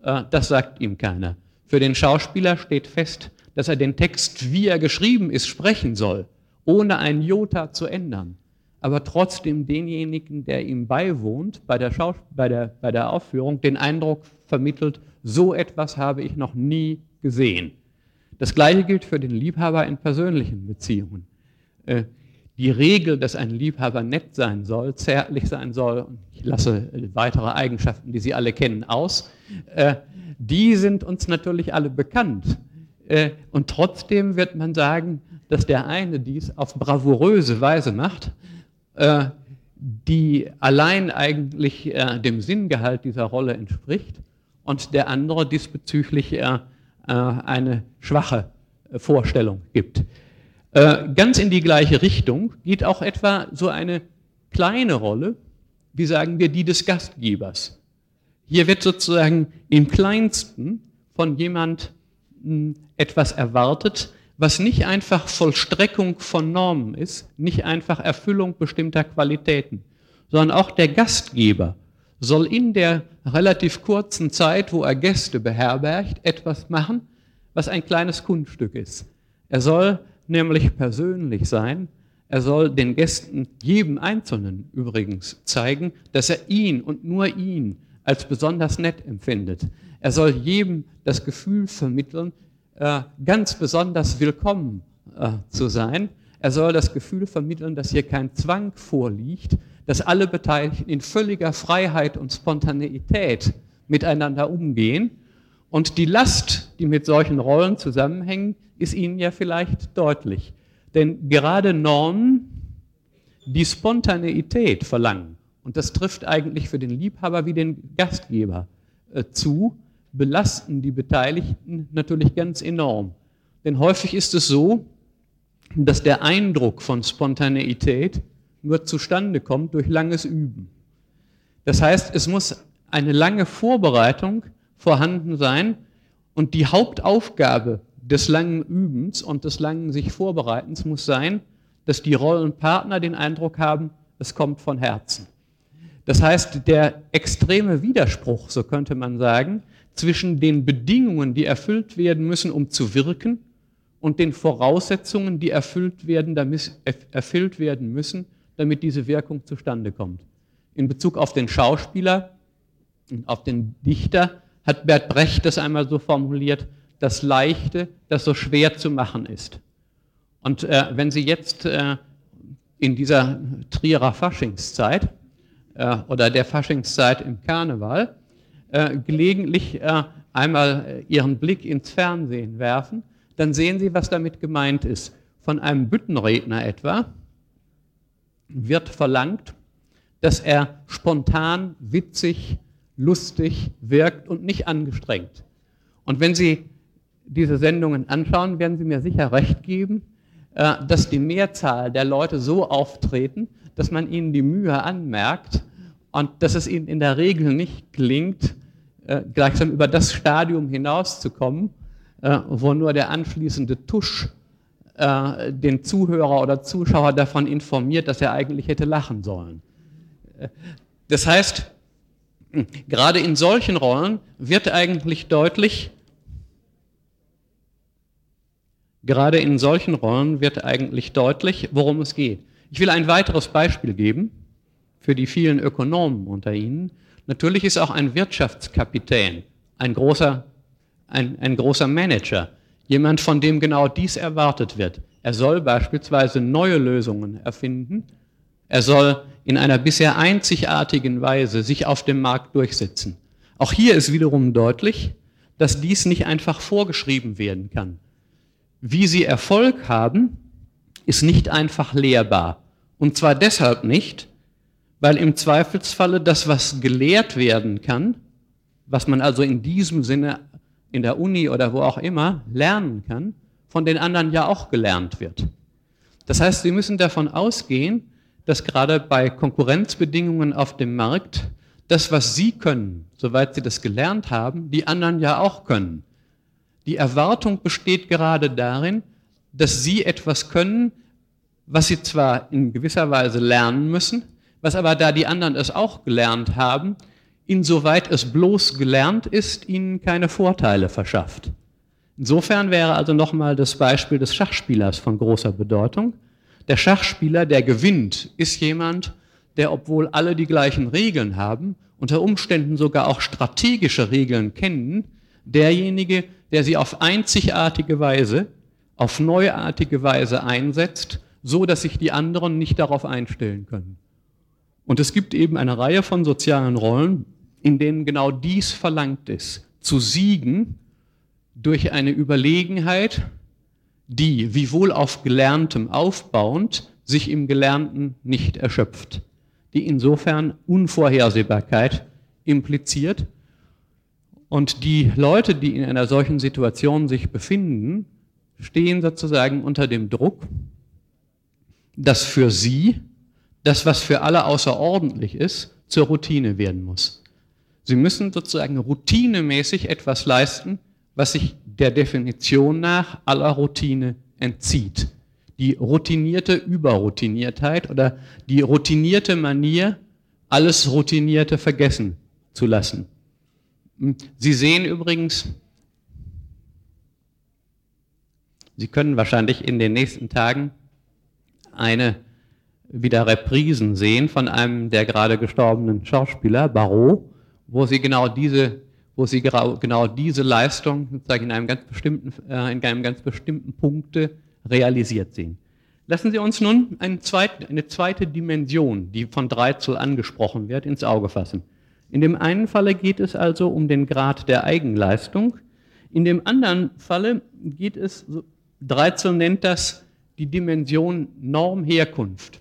äh, das sagt ihm keiner. Für den Schauspieler steht fest, dass er den Text, wie er geschrieben ist, sprechen soll, ohne ein Jota zu ändern. Aber trotzdem denjenigen, der ihm beiwohnt, bei der, Schaus bei der, bei der Aufführung, den Eindruck vermittelt, so etwas habe ich noch nie gesehen. Das gleiche gilt für den Liebhaber in persönlichen Beziehungen. Äh, die Regel, dass ein Liebhaber nett sein soll, zärtlich sein soll, ich lasse weitere Eigenschaften, die Sie alle kennen, aus, äh, die sind uns natürlich alle bekannt. Äh, und trotzdem wird man sagen, dass der eine dies auf bravouröse Weise macht, die allein eigentlich dem Sinngehalt dieser Rolle entspricht und der andere diesbezüglich eine schwache Vorstellung gibt. Äh, ganz in die gleiche Richtung geht auch etwa so eine kleine Rolle, wie sagen wir, die des Gastgebers. Hier wird sozusagen im kleinsten von jemand hm, etwas erwartet, was nicht einfach Vollstreckung von Normen ist, nicht einfach Erfüllung bestimmter Qualitäten, sondern auch der Gastgeber soll in der relativ kurzen Zeit, wo er Gäste beherbergt, etwas machen, was ein kleines Kunststück ist. Er soll nämlich persönlich sein. Er soll den Gästen, jedem Einzelnen übrigens, zeigen, dass er ihn und nur ihn als besonders nett empfindet. Er soll jedem das Gefühl vermitteln, ganz besonders willkommen äh, zu sein. Er soll das Gefühl vermitteln, dass hier kein Zwang vorliegt, dass alle Beteiligten in völliger Freiheit und Spontaneität miteinander umgehen. Und die Last, die mit solchen Rollen zusammenhängt, ist Ihnen ja vielleicht deutlich. Denn gerade Normen, die Spontaneität verlangen, und das trifft eigentlich für den Liebhaber wie den Gastgeber äh, zu, belasten die Beteiligten natürlich ganz enorm. Denn häufig ist es so, dass der Eindruck von Spontaneität nur zustande kommt durch langes Üben. Das heißt, es muss eine lange Vorbereitung vorhanden sein und die Hauptaufgabe des langen Übens und des langen sich Vorbereitens muss sein, dass die Rollenpartner den Eindruck haben, es kommt von Herzen. Das heißt, der extreme Widerspruch, so könnte man sagen, zwischen den Bedingungen, die erfüllt werden müssen, um zu wirken, und den Voraussetzungen, die erfüllt werden, damit, erfüllt werden müssen, damit diese Wirkung zustande kommt. In Bezug auf den Schauspieler und auf den Dichter hat Bert Brecht das einmal so formuliert, das Leichte, das so schwer zu machen ist. Und äh, wenn Sie jetzt äh, in dieser Trierer Faschingszeit äh, oder der Faschingszeit im Karneval äh, gelegentlich äh, einmal äh, Ihren Blick ins Fernsehen werfen, dann sehen Sie, was damit gemeint ist. Von einem Büttenredner etwa wird verlangt, dass er spontan, witzig, lustig wirkt und nicht angestrengt. Und wenn Sie diese Sendungen anschauen, werden Sie mir sicher recht geben, äh, dass die Mehrzahl der Leute so auftreten, dass man ihnen die Mühe anmerkt und dass es ihnen in der Regel nicht gelingt, äh, gleichsam über das Stadium hinauszukommen, äh, wo nur der anschließende Tusch den Zuhörer oder Zuschauer davon informiert, dass er eigentlich hätte lachen sollen. Das heißt, gerade in solchen Rollen wird eigentlich deutlich, Gerade in solchen Rollen wird eigentlich deutlich, worum es geht. Ich will ein weiteres Beispiel geben für die vielen Ökonomen unter Ihnen. Natürlich ist auch ein Wirtschaftskapitän ein großer, ein, ein großer Manager, jemand, von dem genau dies erwartet wird. Er soll beispielsweise neue Lösungen erfinden. Er soll in einer bisher einzigartigen Weise sich auf dem Markt durchsetzen. Auch hier ist wiederum deutlich, dass dies nicht einfach vorgeschrieben werden kann. Wie sie Erfolg haben, ist nicht einfach lehrbar. Und zwar deshalb nicht, weil im Zweifelsfalle das, was gelehrt werden kann, was man also in diesem Sinne in der Uni oder wo auch immer lernen kann, von den anderen ja auch gelernt wird. Das heißt, Sie müssen davon ausgehen, dass gerade bei Konkurrenzbedingungen auf dem Markt das, was Sie können, soweit Sie das gelernt haben, die anderen ja auch können. Die Erwartung besteht gerade darin, dass sie etwas können, was sie zwar in gewisser Weise lernen müssen, was aber da die anderen es auch gelernt haben, insoweit es bloß gelernt ist, ihnen keine Vorteile verschafft. Insofern wäre also nochmal das Beispiel des Schachspielers von großer Bedeutung. Der Schachspieler, der gewinnt, ist jemand, der, obwohl alle die gleichen Regeln haben, unter Umständen sogar auch strategische Regeln kennen, derjenige, der sie auf einzigartige Weise, auf neuartige Weise einsetzt, so dass sich die anderen nicht darauf einstellen können. Und es gibt eben eine Reihe von sozialen Rollen, in denen genau dies verlangt ist, zu siegen durch eine Überlegenheit, die, wiewohl auf Gelerntem aufbauend, sich im Gelernten nicht erschöpft, die insofern Unvorhersehbarkeit impliziert und die Leute, die in einer solchen Situation sich befinden, stehen sozusagen unter dem Druck, dass für sie das, was für alle außerordentlich ist, zur Routine werden muss. Sie müssen sozusagen routinemäßig etwas leisten, was sich der Definition nach aller Routine entzieht. Die routinierte Überroutiniertheit oder die routinierte Manier, alles Routinierte vergessen zu lassen. Sie sehen übrigens, Sie können wahrscheinlich in den nächsten Tagen eine wieder Reprisen sehen von einem der gerade gestorbenen Schauspieler, Barrault, wo Sie genau diese, wo Sie genau diese Leistung sozusagen in einem ganz bestimmten, äh, in einem ganz bestimmten Punkte realisiert sehen. Lassen Sie uns nun eine zweite, eine zweite Dimension, die von Dreizel angesprochen wird, ins Auge fassen. In dem einen Falle geht es also um den Grad der Eigenleistung. In dem anderen Falle geht es, Dreizel nennt das die Dimension Normherkunft.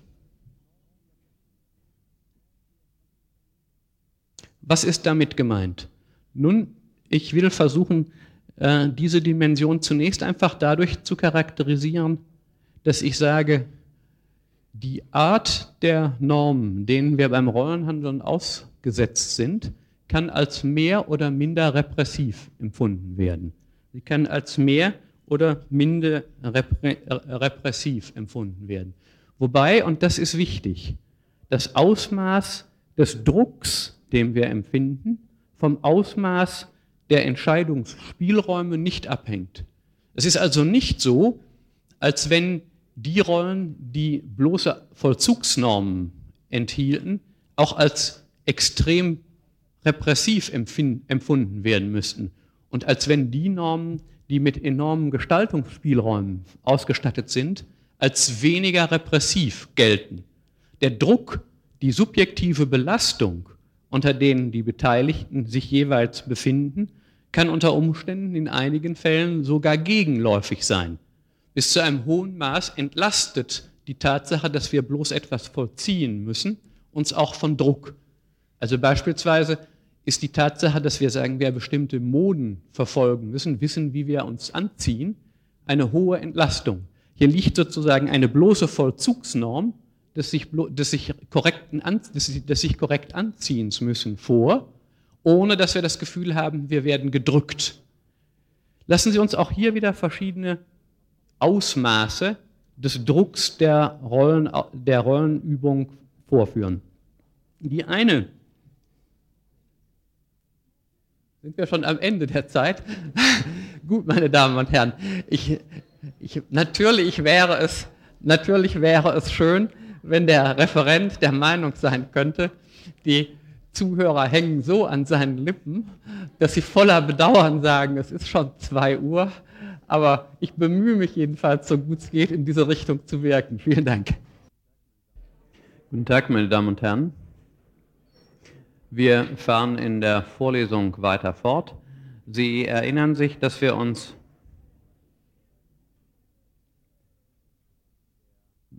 Was ist damit gemeint? Nun, ich will versuchen, äh, diese Dimension zunächst einfach dadurch zu charakterisieren, dass ich sage, die Art der Normen, denen wir beim Rollenhandeln aus gesetzt sind, kann als mehr oder minder repressiv empfunden werden. Sie kann als mehr oder minder repressiv empfunden werden. Wobei, und das ist wichtig, das Ausmaß des Drucks, den wir empfinden, vom Ausmaß der Entscheidungsspielräume nicht abhängt. Es ist also nicht so, als wenn die Rollen, die bloße Vollzugsnormen enthielten, auch als extrem repressiv empfunden werden müssten. Und als wenn die Normen, die mit enormen Gestaltungsspielräumen ausgestattet sind, als weniger repressiv gelten. Der Druck, die subjektive Belastung, unter denen die Beteiligten sich jeweils befinden, kann unter Umständen in einigen Fällen sogar gegenläufig sein. Bis zu einem hohen Maß entlastet die Tatsache, dass wir bloß etwas vollziehen müssen, uns auch von Druck. Also beispielsweise ist die Tatsache, dass wir sagen, wir bestimmte Moden verfolgen müssen, wissen, wie wir uns anziehen, eine hohe Entlastung. Hier liegt sozusagen eine bloße Vollzugsnorm des sich, des sich, korrekten, des, des sich korrekt Anziehens müssen vor, ohne dass wir das Gefühl haben, wir werden gedrückt. Lassen Sie uns auch hier wieder verschiedene Ausmaße des Drucks der, Rollen, der Rollenübung vorführen. Die eine sind wir schon am Ende der Zeit. Gut, meine Damen und Herren, ich, ich, natürlich, wäre es, natürlich wäre es schön, wenn der Referent der Meinung sein könnte, die Zuhörer hängen so an seinen Lippen, dass sie voller Bedauern sagen, es ist schon zwei Uhr, aber ich bemühe mich jedenfalls, so gut es geht, in diese Richtung zu wirken. Vielen Dank. Guten Tag, meine Damen und Herren. Wir fahren in der Vorlesung weiter fort. Sie erinnern sich, dass wir uns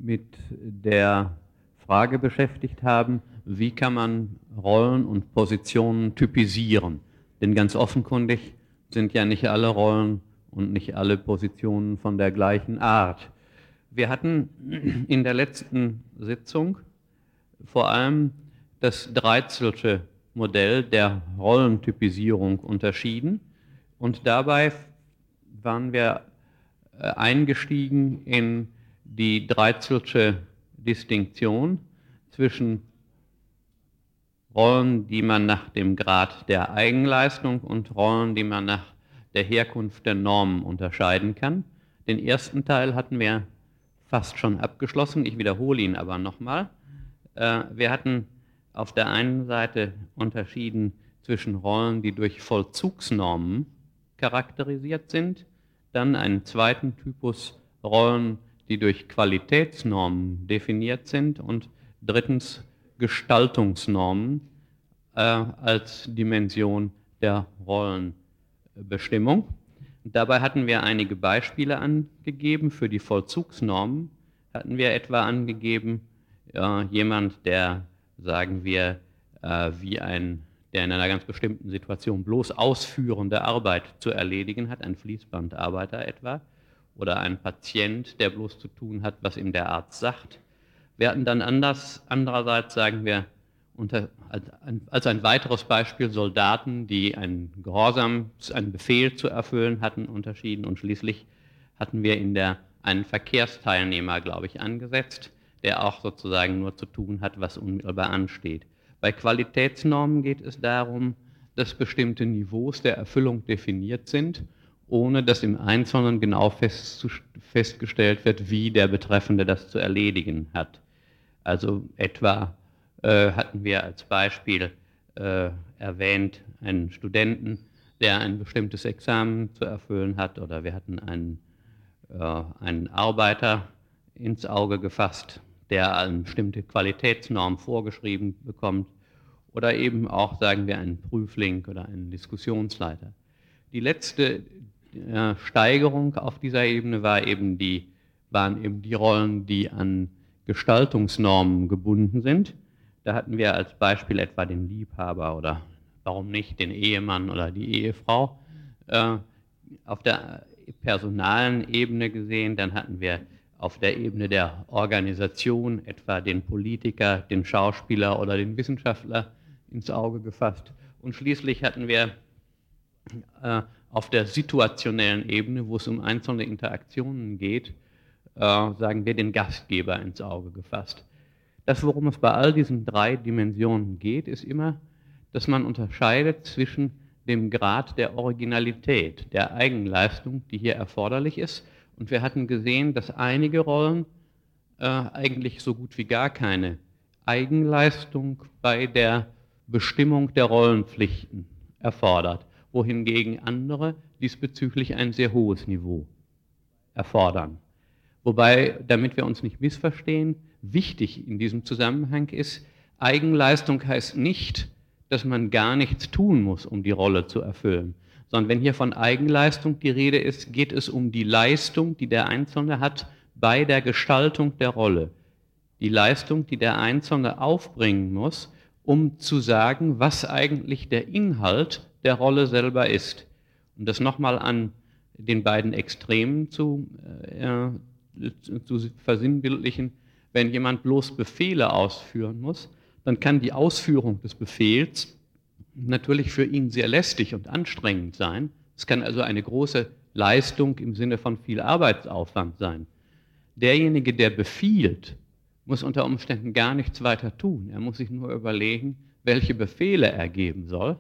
mit der Frage beschäftigt haben, wie kann man Rollen und Positionen typisieren. Denn ganz offenkundig sind ja nicht alle Rollen und nicht alle Positionen von der gleichen Art. Wir hatten in der letzten Sitzung vor allem das Dreizelsche Modell der Rollentypisierung unterschieden und dabei waren wir eingestiegen in die Dreizelsche Distinktion zwischen Rollen, die man nach dem Grad der Eigenleistung und Rollen, die man nach der Herkunft der Normen unterscheiden kann. Den ersten Teil hatten wir fast schon abgeschlossen, ich wiederhole ihn aber nochmal. Äh, wir hatten auf der einen Seite unterschieden zwischen Rollen, die durch Vollzugsnormen charakterisiert sind, dann einen zweiten Typus Rollen, die durch Qualitätsnormen definiert sind und drittens Gestaltungsnormen äh, als Dimension der Rollenbestimmung. Dabei hatten wir einige Beispiele angegeben. Für die Vollzugsnormen hatten wir etwa angegeben, äh, jemand, der, sagen wir, äh, wie ein, der in einer ganz bestimmten Situation bloß ausführende Arbeit zu erledigen hat, ein Fließbandarbeiter etwa, oder ein Patient, der bloß zu tun hat, was ihm der Arzt sagt. Wir hatten dann anders, andererseits, sagen wir, unter, als, ein, weiteres Beispiel Soldaten, die einen Gehorsam, einen Befehl zu erfüllen hatten, unterschieden. Und schließlich hatten wir in der einen Verkehrsteilnehmer, glaube ich, angesetzt, der auch sozusagen nur zu tun hat, was unmittelbar ansteht. Bei Qualitätsnormen geht es darum, dass bestimmte Niveaus der Erfüllung definiert sind, ohne dass im Einzelnen genau festgestellt wird, wie der Betreffende das zu erledigen hat. Also etwa äh, hatten wir als Beispiel äh, erwähnt einen Studenten, der ein bestimmtes Examen zu erfüllen hat, oder wir hatten einen, äh, einen Arbeiter ins Auge gefasst, der eine bestimmte Qualitätsnorm vorgeschrieben bekommt, oder eben auch, sagen wir, einen Prüfling oder einen Diskussionsleiter. Die letzte äh, Steigerung auf dieser Ebene war eben die, waren eben die Rollen, die an Gestaltungsnormen gebunden sind. Da hatten wir als Beispiel etwa den Liebhaber oder warum nicht den Ehemann oder die Ehefrau. Äh, auf der personalen Ebene gesehen, dann hatten wir auf der Ebene der Organisation etwa den Politiker, den Schauspieler oder den Wissenschaftler ins Auge gefasst. Und schließlich hatten wir äh, auf der situationellen Ebene, wo es um einzelne Interaktionen geht, äh, sagen wir den Gastgeber ins Auge gefasst. Das, worum es bei all diesen drei Dimensionen geht, ist immer, dass man unterscheidet zwischen dem Grad der Originalität, der Eigenleistung, die hier erforderlich ist. Und wir hatten gesehen, dass einige Rollen äh, eigentlich so gut wie gar keine Eigenleistung bei der Bestimmung der Rollenpflichten erfordert, wohingegen andere diesbezüglich ein sehr hohes Niveau erfordern. Wobei, damit wir uns nicht missverstehen, wichtig in diesem Zusammenhang ist, Eigenleistung heißt nicht, dass man gar nichts tun muss, um die Rolle zu erfüllen, sondern wenn hier von Eigenleistung die Rede ist, geht es um die Leistung, die der Einzelne hat bei der Gestaltung der Rolle. Die Leistung, die der Einzelne aufbringen muss, um zu sagen, was eigentlich der Inhalt der Rolle selber ist. Um das nochmal an den beiden Extremen zu, äh, zu versinnbildlichen, wenn jemand bloß Befehle ausführen muss, dann kann die Ausführung des Befehls natürlich für ihn sehr lästig und anstrengend sein. Es kann also eine große Leistung im Sinne von viel Arbeitsaufwand sein. Derjenige, der befiehlt, muss unter Umständen gar nichts weiter tun. Er muss sich nur überlegen, welche Befehle er geben soll.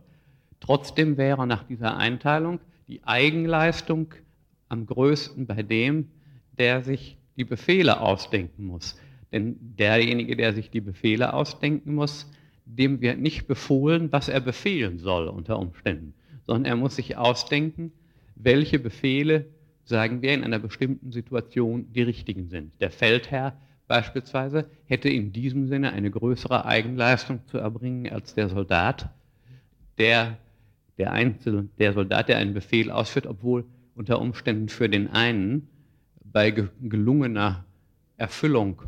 Trotzdem wäre nach dieser Einteilung die Eigenleistung am größten bei dem, der sich die Befehle ausdenken muss. Denn derjenige, der sich die Befehle ausdenken muss, dem wird nicht befohlen, was er befehlen soll unter Umständen, sondern er muss sich ausdenken, welche Befehle, sagen wir, in einer bestimmten Situation die richtigen sind. Der Feldherr beispielsweise hätte in diesem Sinne eine größere Eigenleistung zu erbringen als der Soldat, der, der, Einzel, der Soldat, der einen Befehl ausführt, obwohl unter Umständen für den einen bei gelungener Erfüllung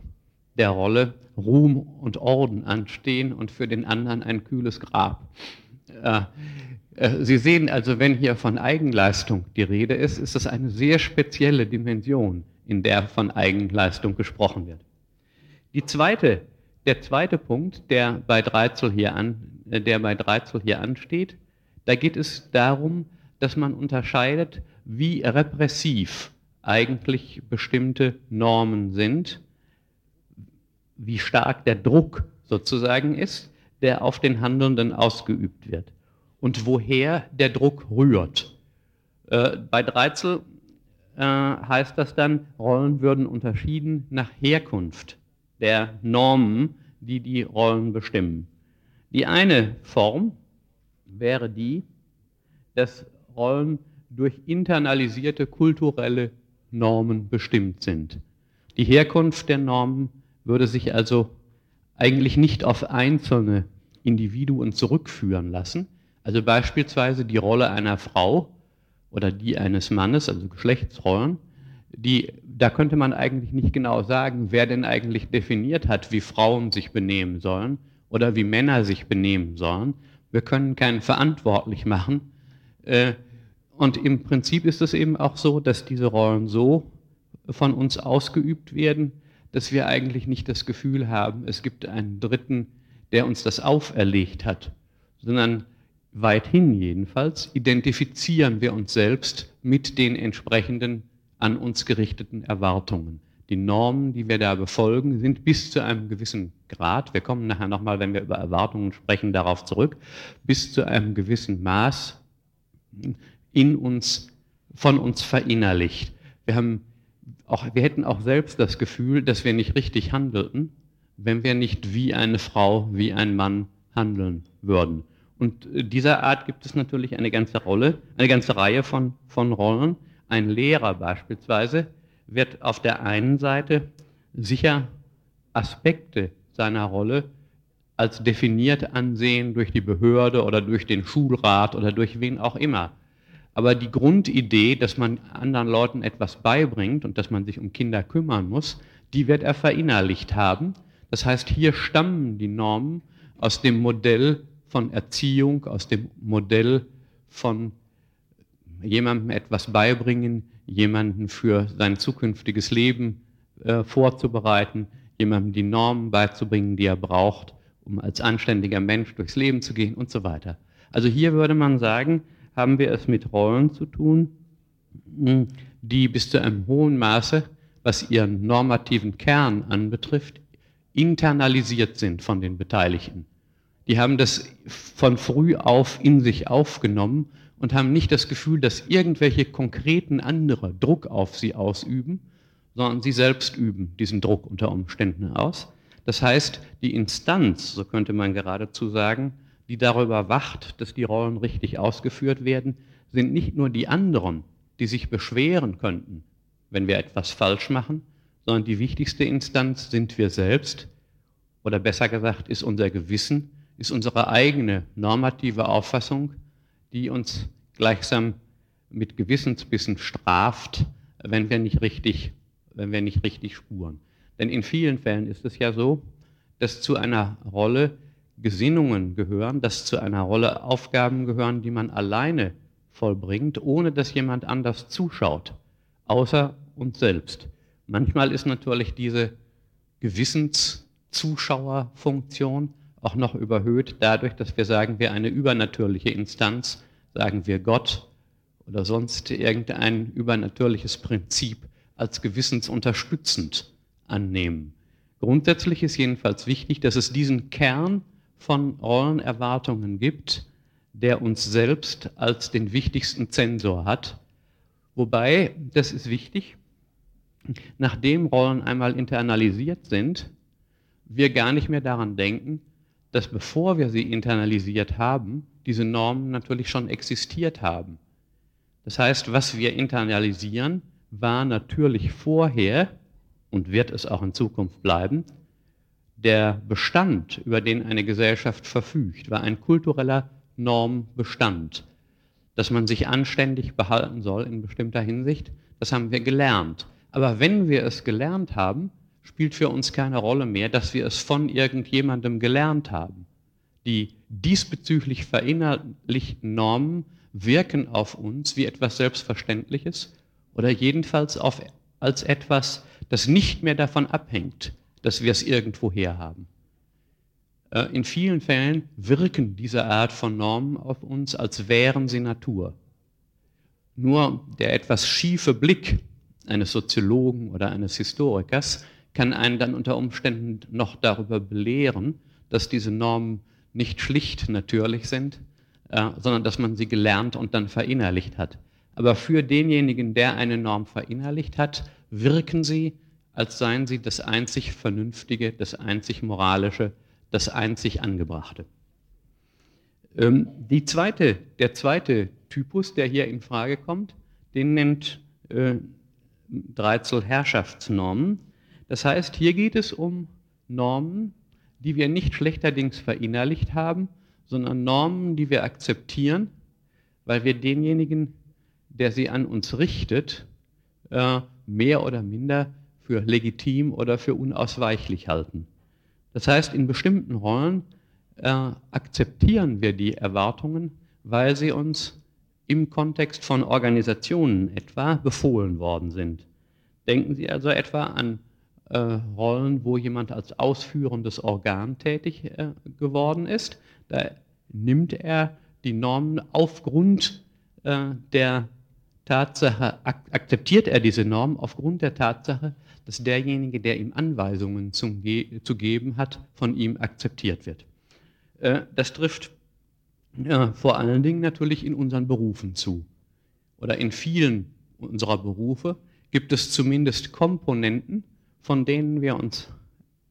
der Rolle Ruhm und Orden anstehen und für den anderen ein kühles Grab. Äh, äh, Sie sehen also, wenn hier von Eigenleistung die Rede ist, ist das eine sehr spezielle Dimension, in der von Eigenleistung gesprochen wird. Die zweite, der zweite Punkt, der bei Dreizel hier, an, äh, der bei Dreizel hier ansteht, da geht es darum, dass man unterscheidet, wie repressiv eigentlich bestimmte Normen sind, wie stark der Druck sozusagen ist, der auf den Handelnden ausgeübt wird und woher der Druck rührt. Äh, bei Dreizel äh, heißt das dann, Rollen würden unterschieden nach Herkunft der Normen, die die Rollen bestimmen. Die eine Form wäre die, dass Rollen durch internalisierte kulturelle Normen bestimmt sind. Die Herkunft der Normen würde sich also eigentlich nicht auf einzelne Individuen zurückführen lassen. Also beispielsweise die Rolle einer Frau oder die eines Mannes, also Geschlechtsrollen, die, da könnte man eigentlich nicht genau sagen, wer denn eigentlich definiert hat, wie Frauen sich benehmen sollen oder wie Männer sich benehmen sollen. Wir können keinen verantwortlich machen. Äh, und im Prinzip ist es eben auch so, dass diese Rollen so von uns ausgeübt werden, dass wir eigentlich nicht das Gefühl haben, es gibt einen Dritten, der uns das auferlegt hat, sondern weithin jedenfalls identifizieren wir uns selbst mit den entsprechenden an uns gerichteten Erwartungen. Die Normen, die wir da befolgen, sind bis zu einem gewissen Grad, wir kommen nachher nochmal, wenn wir über Erwartungen sprechen, darauf zurück, bis zu einem gewissen Maß in uns, von uns verinnerlicht. Wir haben auch, wir hätten auch selbst das Gefühl, dass wir nicht richtig handelten, wenn wir nicht wie eine Frau, wie ein Mann handeln würden. Und äh, dieser Art gibt es natürlich eine ganze Rolle, eine ganze Reihe von, von Rollen. Ein Lehrer beispielsweise wird auf der einen Seite sicher Aspekte seiner Rolle als definiert ansehen durch die Behörde oder durch den Schulrat oder durch wen auch immer. Aber die Grundidee, dass man anderen Leuten etwas beibringt und dass man sich um Kinder kümmern muss, die wird er verinnerlicht haben. Das heißt, hier stammen die Normen aus dem Modell von Erziehung, aus dem Modell von jemandem etwas beibringen, jemanden für sein zukünftiges Leben äh, vorzubereiten, jemandem die Normen beizubringen, die er braucht, um als anständiger Mensch durchs Leben zu gehen und so weiter. Also hier würde man sagen, haben wir es mit Rollen zu tun, hm, die bis zu einem hohen Maße, was ihren normativen Kern anbetrifft, internalisiert sind von den Beteiligten. Die haben das von früh auf in sich aufgenommen und haben nicht das Gefühl, dass irgendwelche konkreten andere Druck auf sie ausüben, sondern sie selbst üben diesen Druck unter Umständen aus. Das heißt, die Instanz, so könnte man geradezu sagen, die darüber wacht, dass die Rollen richtig ausgeführt werden, sind nicht nur die anderen, die sich beschweren könnten, wenn wir etwas falsch machen, sondern die wichtigste Instanz sind wir selbst, oder besser gesagt ist unser Gewissen, ist unsere eigene normative Auffassung, die uns gleichsam mit Gewissensbissen straft, wenn wir nicht richtig, wenn wir nicht richtig spuren. Denn in vielen Fällen ist es ja so, dass zu einer Rolle Gesinnungen gehören, dass zu einer Rolle Aufgaben gehören, die man alleine vollbringt, ohne dass jemand anders zuschaut, außer uns selbst. Manchmal ist natürlich diese Gewissenszuschauerfunktion auch noch überhöht dadurch, dass wir sagen, wir eine übernatürliche Instanz, sagen wir Gott oder sonst irgendein übernatürliches Prinzip als gewissensunterstützend annehmen. Grundsätzlich ist jedenfalls wichtig, dass es diesen Kern von Rollenerwartungen gibt, der uns selbst als den wichtigsten Zensor hat. Wobei, das ist wichtig, nachdem Rollen einmal internalisiert sind, wir gar nicht mehr daran denken, dass bevor wir sie internalisiert haben, diese Normen natürlich schon existiert haben. Das heißt, was wir internalisieren, war natürlich vorher und wird es auch in Zukunft bleiben, der Bestand, über den eine Gesellschaft verfügt, war ein kultureller Normbestand. Dass man sich anständig behalten soll in bestimmter Hinsicht, das haben wir gelernt. Aber wenn wir es gelernt haben, spielt für uns keine Rolle mehr, dass wir es von irgendjemandem gelernt haben. Die diesbezüglich verinnerlichten Normen wirken auf uns wie etwas Selbstverständliches oder jedenfalls auf, als etwas, das nicht mehr davon abhängt, dass wir es irgendwo herhaben. Äh, in vielen Fällen wirken diese Art von Normen auf uns, als wären sie Natur. Nur der etwas schiefe Blick eines Soziologen oder eines Historikers kann einen dann unter Umständen noch darüber belehren, dass diese Normen nicht schlicht natürlich sind, äh, sondern dass man sie gelernt und dann verinnerlicht hat. Aber für denjenigen, der eine Norm verinnerlicht hat, wirken sie als seien sie das einzig Vernünftige, das einzig Moralische, das einzig Angebrachte. Ähm, die zweite, der zweite Typus, der hier in Frage kommt, den nennt äh, Dreizel Herrschaftsnormen. Das heißt, hier geht es um Normen, die wir nicht schlechterdings verinnerlicht haben, sondern Normen, die wir akzeptieren, weil wir denjenigen, der sie an uns richtet, äh, mehr oder minder für legitim oder für unausweichlich halten. Das heißt, in bestimmten Rollen äh, akzeptieren wir die Erwartungen, weil sie uns im Kontext von Organisationen etwa befohlen worden sind. Denken Sie also etwa an Rollen, wo jemand als ausführendes Organ tätig äh, geworden ist. Da nimmt er die Normen aufgrund äh, der Tatsache, ak akzeptiert er diese Norm aufgrund der Tatsache, dass derjenige, der ihm Anweisungen zum, zu geben hat, von ihm akzeptiert wird. Äh, das trifft ja, vor allen Dingen natürlich in unseren Berufen zu. Oder in vielen unserer Berufe gibt es zumindest Komponenten, von denen wir uns,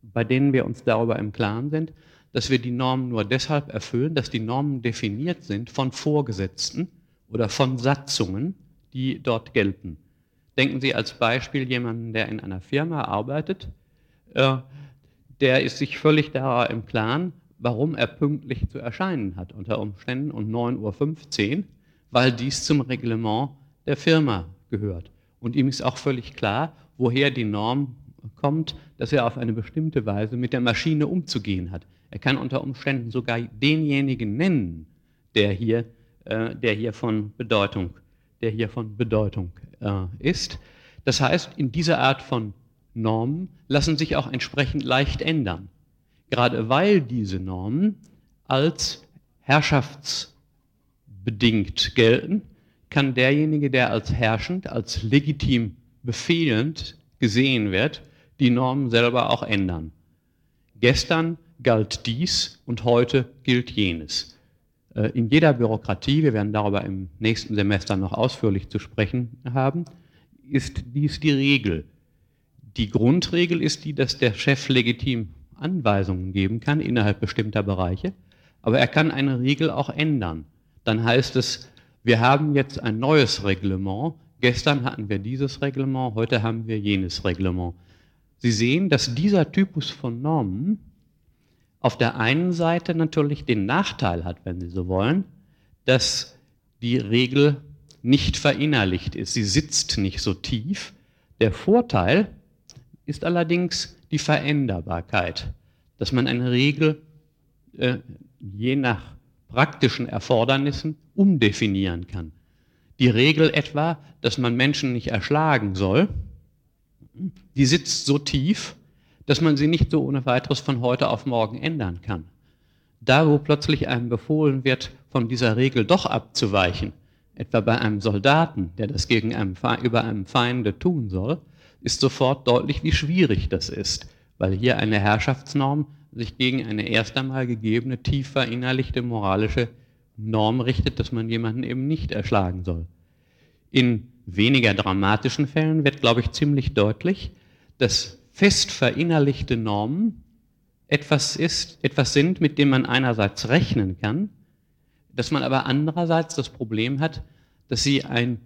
bei denen wir uns darüber im Klaren sind, dass wir die Normen nur deshalb erfüllen, dass die Normen definiert sind von Vorgesetzten oder von Satzungen, die dort gelten. Denken Sie als Beispiel jemanden, der in einer Firma arbeitet, äh, der ist sich völlig darüber im Klaren, warum er pünktlich zu erscheinen hat, unter Umständen um 9.15 Uhr, weil dies zum Reglement der Firma gehört. Und ihm ist auch völlig klar, woher die Norm kommt, dass er auf eine bestimmte Weise mit der Maschine umzugehen hat. Er kann unter Umständen sogar denjenigen nennen, der hier, äh, der hier von Bedeutung, der hier von Bedeutung äh, ist. Das heißt, in dieser Art von Normen lassen sich auch entsprechend leicht ändern gerade weil diese Normen als herrschaftsbedingt gelten, kann derjenige, der als herrschend, als legitim befehlend gesehen wird, die Normen selber auch ändern. Gestern galt dies und heute gilt jenes. Äh, in jeder Bürokratie, wir werden darüber im nächsten Semester noch ausführlich zu sprechen haben, ist dies die Regel. Die Grundregel ist die, dass der Chef legitim Anweisungen geben kann innerhalb bestimmter Bereiche, aber er kann eine Regel auch ändern. Dann heißt es, wir haben jetzt ein neues Reglement, gestern hatten wir dieses Reglement, heute haben wir jenes Reglement. Sie sehen, dass dieser Typus von Normen auf der einen Seite natürlich den Nachteil hat, wenn Sie so wollen, dass die Regel nicht verinnerlicht ist. Sie sitzt nicht so tief. Der Vorteil ist allerdings, die Veränderbarkeit, dass man eine Regel äh, je nach praktischen Erfordernissen umdefinieren kann. Die Regel etwa, dass man Menschen nicht erschlagen soll, die sitzt so tief, dass man sie nicht so ohne weiteres von heute auf morgen ändern kann. Da, wo plötzlich einem befohlen wird, von dieser Regel doch abzuweichen, etwa bei einem Soldaten, der das gegen einen, über einem Feinde tun soll, ist sofort deutlich, wie schwierig das ist, weil hier eine Herrschaftsnorm sich gegen eine erst einmal gegebene, tief verinnerlichte moralische Norm richtet, dass man jemanden eben nicht erschlagen soll. In weniger dramatischen Fällen wird, glaube ich, ziemlich deutlich, dass fest verinnerlichte Normen etwas ist, etwas sind, mit dem man einerseits rechnen kann, dass man aber andererseits das Problem hat, dass sie ein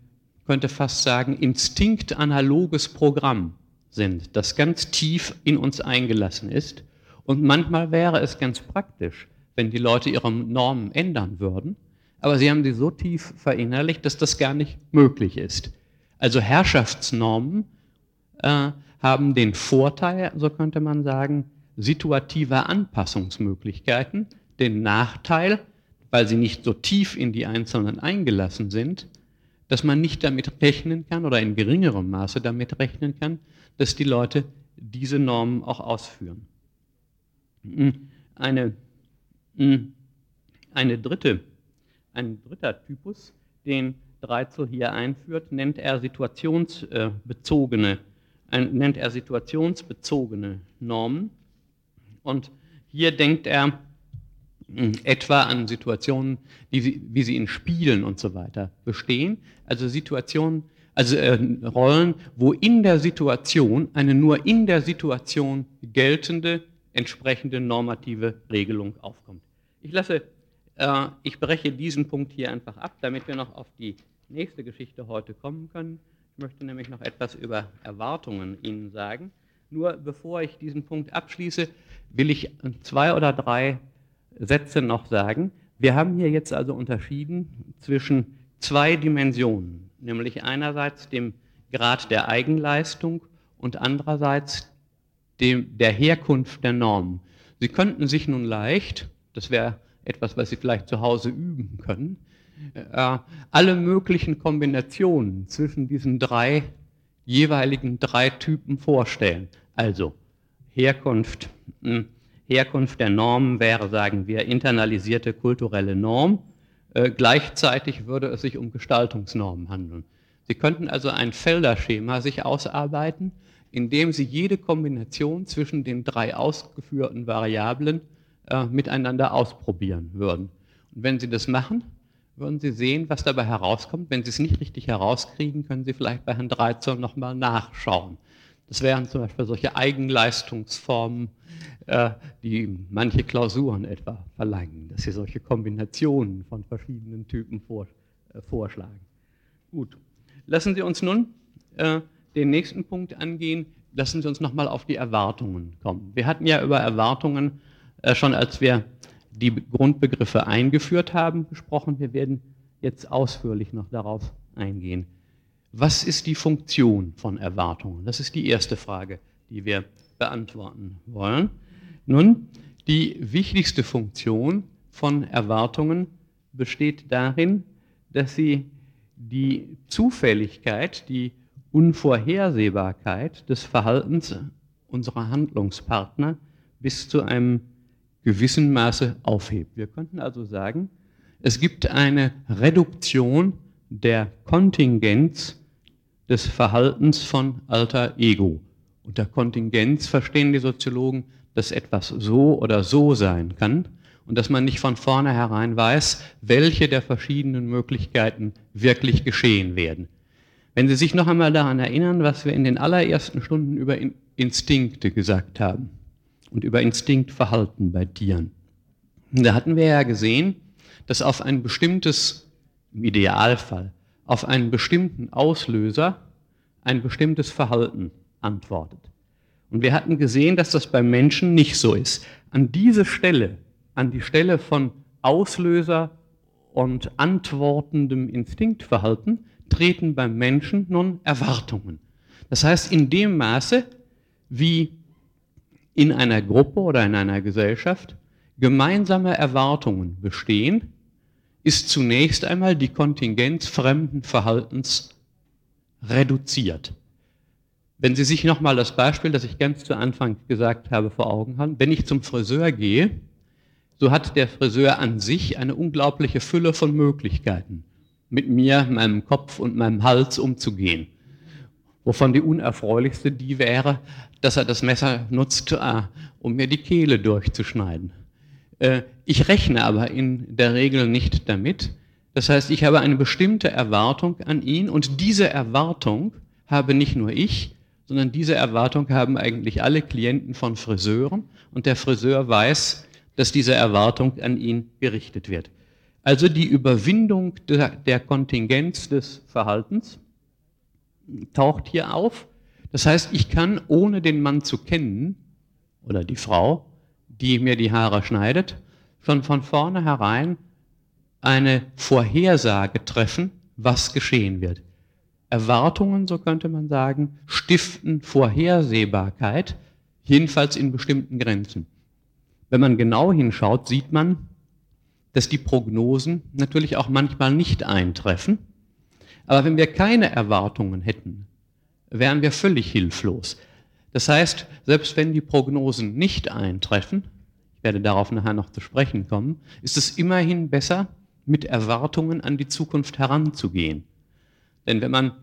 könnte fast sagen, instinktanaloges Programm sind, das ganz tief in uns eingelassen ist. Und manchmal wäre es ganz praktisch, wenn die Leute ihre Normen ändern würden, aber sie haben sie so tief verinnerlicht, dass das gar nicht möglich ist. Also Herrschaftsnormen äh, haben den Vorteil, so könnte man sagen, situativer Anpassungsmöglichkeiten, den Nachteil, weil sie nicht so tief in die Einzelnen eingelassen sind, dass man nicht damit rechnen kann oder in geringerem Maße damit rechnen kann, dass die Leute diese Normen auch ausführen. Hm, eine, hm, eine dritte, ein dritter Typus, den Dreizel hier einführt, nennt er situationsbezogene, nennt er situationsbezogene Normen. Und hier denkt er etwa an Situationen, die, wie sie in Spielen und so weiter bestehen, also Situationen, also äh, Rollen, wo in der Situation eine nur in der Situation geltende entsprechende normative Regelung aufkommt. Ich lasse Äh, ich breche diesen Punkt hier einfach ab, damit wir noch auf die nächste Geschichte heute kommen können. Ich möchte nämlich noch etwas über Erwartungen Ihnen sagen. Nur bevor ich diesen Punkt abschließe, will ich zwei oder drei Sätze noch sagen. Wir haben hier jetzt also unterschieden zwischen zwei Dimensionen, nämlich einerseits dem Grad der Eigenleistung und andererseits dem, der Herkunft der Normen. Sie könnten sich nun leicht, das wäre etwas, was Sie vielleicht zu Hause üben können, äh, alle möglichen Kombinationen zwischen diesen drei jeweiligen drei Typen vorstellen. Also Herkunft, hm, Herkunft der Normen wäre, sagen wir, internalisierte kulturelle Norm. Äh, gleichzeitig würde es sich um Gestaltungsnormen handeln. Sie könnten also ein Felderschema sich ausarbeiten, in dem Sie jede Kombination zwischen den drei ausgeführten Variablen äh, miteinander ausprobieren würden. Und wenn Sie das machen, würden Sie sehen, was dabei herauskommt. Wenn Sie es nicht richtig herauskriegen, können Sie vielleicht bei Herrn Dreizoll nochmal nachschauen. Das wären zum Beispiel solche Eigenleistungsformen, äh, die manche Klausuren etwa verlangen, dass sie solche Kombinationen von verschiedenen Typen vor, äh, vorschlagen. Gut, lassen Sie uns nun äh, den nächsten Punkt angehen. Lassen Sie uns nochmal auf die Erwartungen kommen. Wir hatten ja über Erwartungen äh, schon, als wir die Grundbegriffe eingeführt haben, gesprochen. Wir werden jetzt ausführlich noch darauf eingehen. Was ist die Funktion von Erwartungen? Das ist die erste Frage, die wir beantworten wollen. Nun, die wichtigste Funktion von Erwartungen besteht darin, dass sie die Zufälligkeit, die Unvorhersehbarkeit des Verhaltens unserer Handlungspartner bis zu einem gewissen Maße aufhebt. Wir könnten also sagen, es gibt eine Reduktion der Kontingenz des Verhaltens von alter Ego. Unter Kontingenz verstehen die Soziologen, dass etwas so oder so sein kann und dass man nicht von vornherein weiß, welche der verschiedenen Möglichkeiten wirklich geschehen werden. Wenn Sie sich noch einmal daran erinnern, was wir in den allerersten Stunden über Instinkte gesagt haben und über Instinktverhalten bei Tieren. Da hatten wir ja gesehen, dass auf ein bestimmtes, im Idealfall, auf einen bestimmten Auslöser ein bestimmtes Verhalten antwortet. Und wir hatten gesehen, dass das beim Menschen nicht so ist. An diese Stelle, an die Stelle von Auslöser und antwortendem Instinktverhalten, treten beim Menschen nun Erwartungen. Das heißt, in dem Maße, wie in einer Gruppe oder in einer Gesellschaft gemeinsame Erwartungen bestehen, ist zunächst einmal die Kontingenz fremden Verhaltens reduziert. Wenn Sie sich nochmal das Beispiel, das ich ganz zu Anfang gesagt habe, vor Augen haben, wenn ich zum Friseur gehe, so hat der Friseur an sich eine unglaubliche Fülle von Möglichkeiten, mit mir, meinem Kopf und meinem Hals umzugehen. Wovon die unerfreulichste die wäre, dass er das Messer nutzt, äh, um mir die Kehle durchzuschneiden. Äh, ich rechne aber in der Regel nicht damit. Das heißt, ich habe eine bestimmte Erwartung an ihn und diese Erwartung habe nicht nur ich, sondern diese Erwartung haben eigentlich alle Klienten von Friseuren und der Friseur weiß, dass diese Erwartung an ihn gerichtet wird. Also die Überwindung der, der Kontingenz des Verhaltens taucht hier auf. Das heißt, ich kann, ohne den Mann zu kennen oder die Frau, die mir die Haare schneidet, schon von vornherein eine Vorhersage treffen, was geschehen wird. Erwartungen, so könnte man sagen, stiften Vorhersehbarkeit, jedenfalls in bestimmten Grenzen. Wenn man genau hinschaut, sieht man, dass die Prognosen natürlich auch manchmal nicht eintreffen. Aber wenn wir keine Erwartungen hätten, wären wir völlig hilflos. Das heißt, selbst wenn die Prognosen nicht eintreffen, ich werde darauf nachher noch zu sprechen kommen, ist es immerhin besser, mit Erwartungen an die Zukunft heranzugehen. Denn wenn man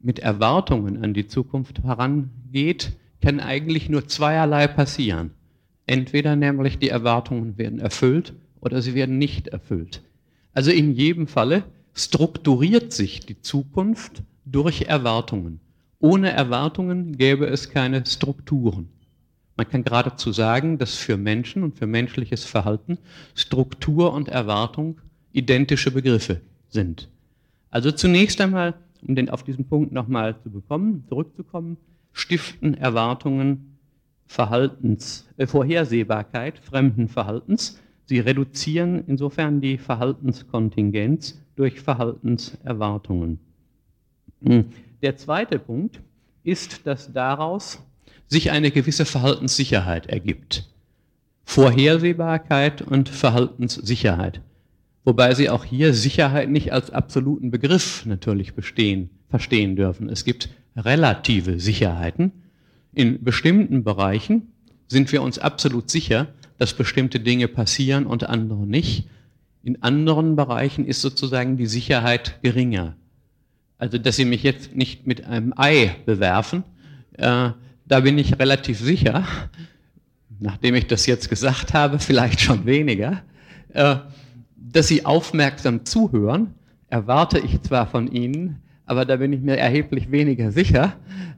mit Erwartungen an die Zukunft herangeht, kann eigentlich nur zweierlei passieren. Entweder nämlich die Erwartungen werden erfüllt oder sie werden nicht erfüllt. Also in jedem Falle strukturiert sich die Zukunft durch Erwartungen. Ohne Erwartungen gäbe es keine Strukturen. Man kann geradezu sagen, dass für Menschen und für menschliches Verhalten Struktur und Erwartung identische Begriffe sind. Also zunächst einmal, um den auf diesen Punkt nochmal zu bekommen, zurückzukommen, stiften Erwartungen Verhaltens, äh, Vorhersehbarkeit fremden Verhaltens. Sie reduzieren insofern die Verhaltenskontingenz durch Verhaltenserwartungen. Hm. Der zweite Punkt ist, dass daraus sich eine gewisse Verhaltenssicherheit ergibt. Vorhersehbarkeit und Verhaltenssicherheit. Wobei Sie auch hier Sicherheit nicht als absoluten Begriff natürlich bestehen, verstehen dürfen. Es gibt relative Sicherheiten. In bestimmten Bereichen sind wir uns absolut sicher, dass bestimmte Dinge passieren und andere nicht. In anderen Bereichen ist sozusagen die Sicherheit geringer. Also, dass Sie mich jetzt nicht mit einem Ei bewerfen, äh, da bin ich relativ sicher, nachdem ich das jetzt gesagt habe, vielleicht schon weniger, äh, dass Sie aufmerksam zuhören, erwarte ich zwar von Ihnen, aber da bin ich mir erheblich weniger sicher,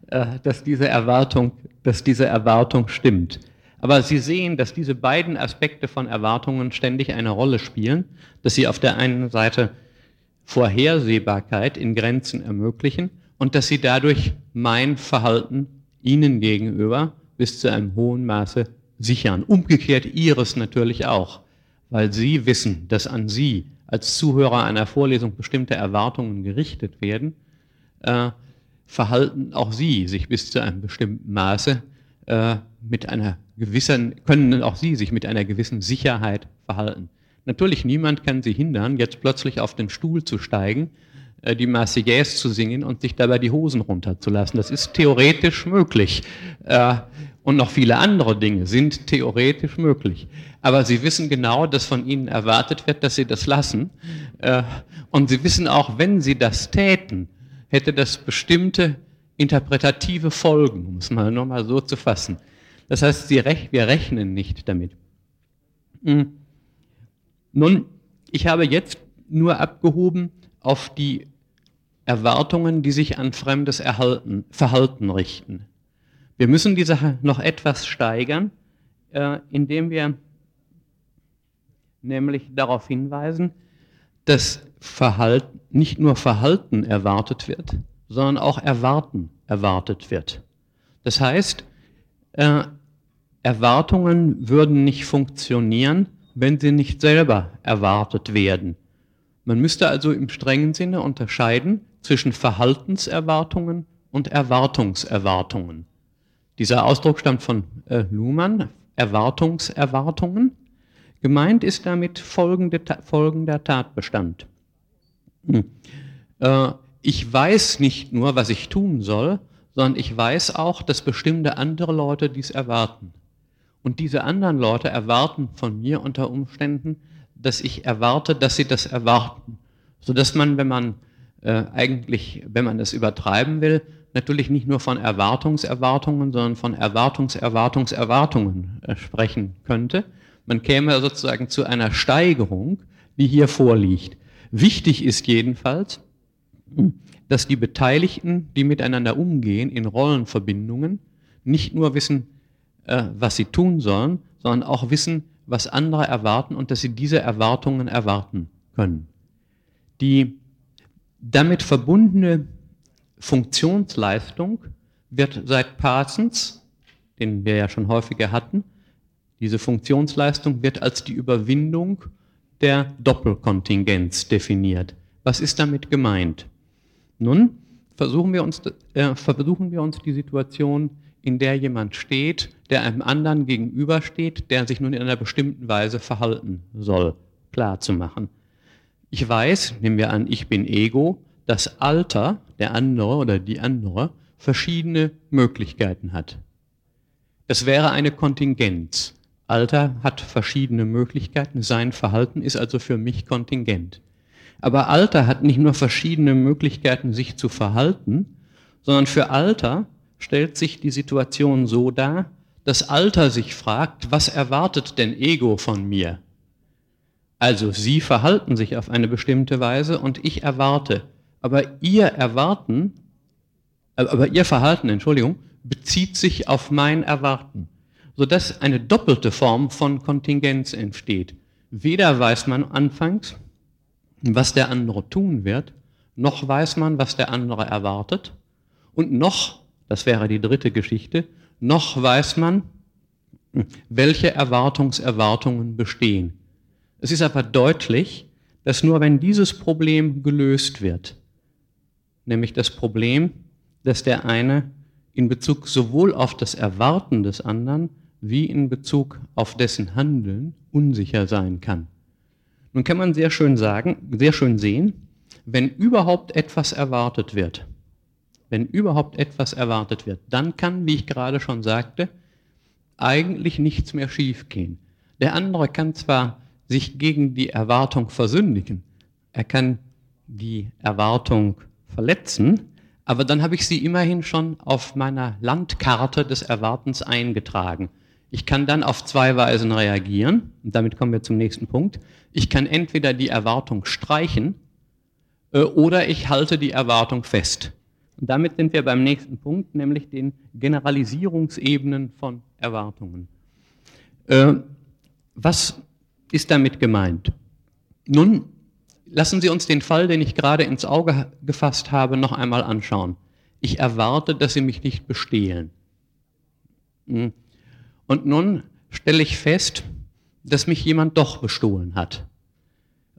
äh, dass diese Erwartung, dass diese Erwartung stimmt. Aber Sie sehen, dass diese beiden Aspekte von Erwartungen ständig eine Rolle spielen, dass sie auf der einen Seite Vorhersehbarkeit in Grenzen ermöglichen und dass sie dadurch mein Verhalten Ihnen gegenüber bis zu einem hohen Maße sichern. Umgekehrt Ihres natürlich auch, weil Sie wissen, dass an Sie als Zuhörer einer Vorlesung bestimmte Erwartungen gerichtet werden, äh, verhalten auch Sie sich bis zu einem bestimmten Maße äh, mit einer gewissen, können auch Sie sich mit einer gewissen Sicherheit verhalten. Natürlich, niemand kann Sie hindern, jetzt plötzlich auf den Stuhl zu steigen, äh, die Marseillaise zu singen und sich dabei die Hosen runterzulassen. Das ist theoretisch möglich. Äh, und noch viele andere Dinge sind theoretisch möglich. Aber Sie wissen genau, dass von Ihnen erwartet wird, dass Sie das lassen. Äh, und Sie wissen auch, wenn Sie das täten, hätte das bestimmte interpretative Folgen, um es mal nur mal so zu fassen. Das heißt, wir rechnen nicht damit. Hm. Nun, ich habe jetzt nur abgehoben auf die Erwartungen, die sich an fremdes Erhalten, Verhalten richten. Wir müssen die Sache noch etwas steigern, äh, indem wir nämlich darauf hinweisen, dass Verhalten, nicht nur Verhalten erwartet wird, sondern auch Erwarten erwartet wird. Das heißt, äh, Erwartungen würden nicht funktionieren, wenn sie nicht selber erwartet werden. Man müsste also im strengen Sinne unterscheiden zwischen Verhaltenserwartungen und Erwartungserwartungen. Dieser Ausdruck stammt von äh, Luhmann, Erwartungserwartungen. Gemeint ist damit folgende, folgender Tatbestand. Hm. Äh, ich weiß nicht nur, was ich tun soll, sondern ich weiß auch, dass bestimmte andere Leute dies erwarten. Und diese anderen Leute erwarten von mir unter Umständen, dass ich erwarte, dass sie das erwarten. Sodass man, wenn man äh, eigentlich, wenn man das übertreiben will, natürlich nicht nur von Erwartungserwartungen, sondern von Erwartungserwartungserwartungen äh, sprechen könnte. Man käme sozusagen zu einer Steigerung, die hier vorliegt. Wichtig ist jedenfalls, dass die Beteiligten, die miteinander umgehen in Rollenverbindungen, nicht nur wissen, äh, was sie tun sollen, sondern auch wissen, was andere erwarten und dass sie diese Erwartungen erwarten können. Die damit verbundene Funktionsleistung wird seit Parsons, den wir ja schon häufiger hatten, diese Funktionsleistung wird als die Überwindung der Doppelkontingenz definiert. Was ist damit gemeint? Nun, versuchen wir uns, äh, versuchen wir uns die Situation, in der jemand steht, der einem anderen gegenübersteht, der sich nun in einer bestimmten Weise verhalten soll, klar zu machen. Ich weiß, nehmen wir an, ich bin Ego, dass Alter, der andere oder die andere, verschiedene Möglichkeiten hat. Es wäre eine Kontingenz. Alter hat verschiedene Möglichkeiten, sein Verhalten ist also für mich kontingent. Aber Alter hat nicht nur verschiedene Möglichkeiten, sich zu verhalten, sondern für Alter stellt sich die Situation so dar, dass Alter sich fragt, was erwartet denn Ego von mir? Also Sie verhalten sich auf eine bestimmte Weise und ich erwarte. Aber Ihr Erwarten, äh, aber Ihr Verhalten, Entschuldigung, bezieht sich auf mein Erwarten sodass eine doppelte Form von Kontingenz entsteht. Weder weiß man anfangs, was der andere tun wird, noch weiß man, was der andere erwartet, und noch, das wäre die dritte Geschichte, noch weiß man, welche Erwartungserwartungen bestehen. Es ist aber deutlich, dass nur wenn dieses Problem gelöst wird, nämlich das Problem, dass der eine in Bezug sowohl auf das Erwarten des anderen wie in Bezug auf dessen Handeln unsicher sein kann. Nun kann man sehr schön sagen, sehr schön sehen, wenn überhaupt etwas erwartet wird, wenn überhaupt etwas erwartet wird, dann kann, wie ich gerade schon sagte, eigentlich nichts mehr schiefgehen. Der andere kann zwar sich gegen die Erwartung versündigen, er kann die Erwartung verletzen, aber dann habe ich sie immerhin schon auf meiner Landkarte des Erwartens eingetragen. Ich kann dann auf zwei Weisen reagieren, und damit kommen wir zum nächsten Punkt. Ich kann entweder die Erwartung streichen äh, oder ich halte die Erwartung fest. Und damit sind wir beim nächsten Punkt, nämlich den Generalisierungsebenen von Erwartungen. Äh, was ist damit gemeint? Nun, lassen Sie uns den Fall, den ich gerade ins Auge gefasst habe, noch einmal anschauen. Ich erwarte, dass Sie mich nicht bestehlen. Hm. Und nun stelle ich fest, dass mich jemand doch bestohlen hat.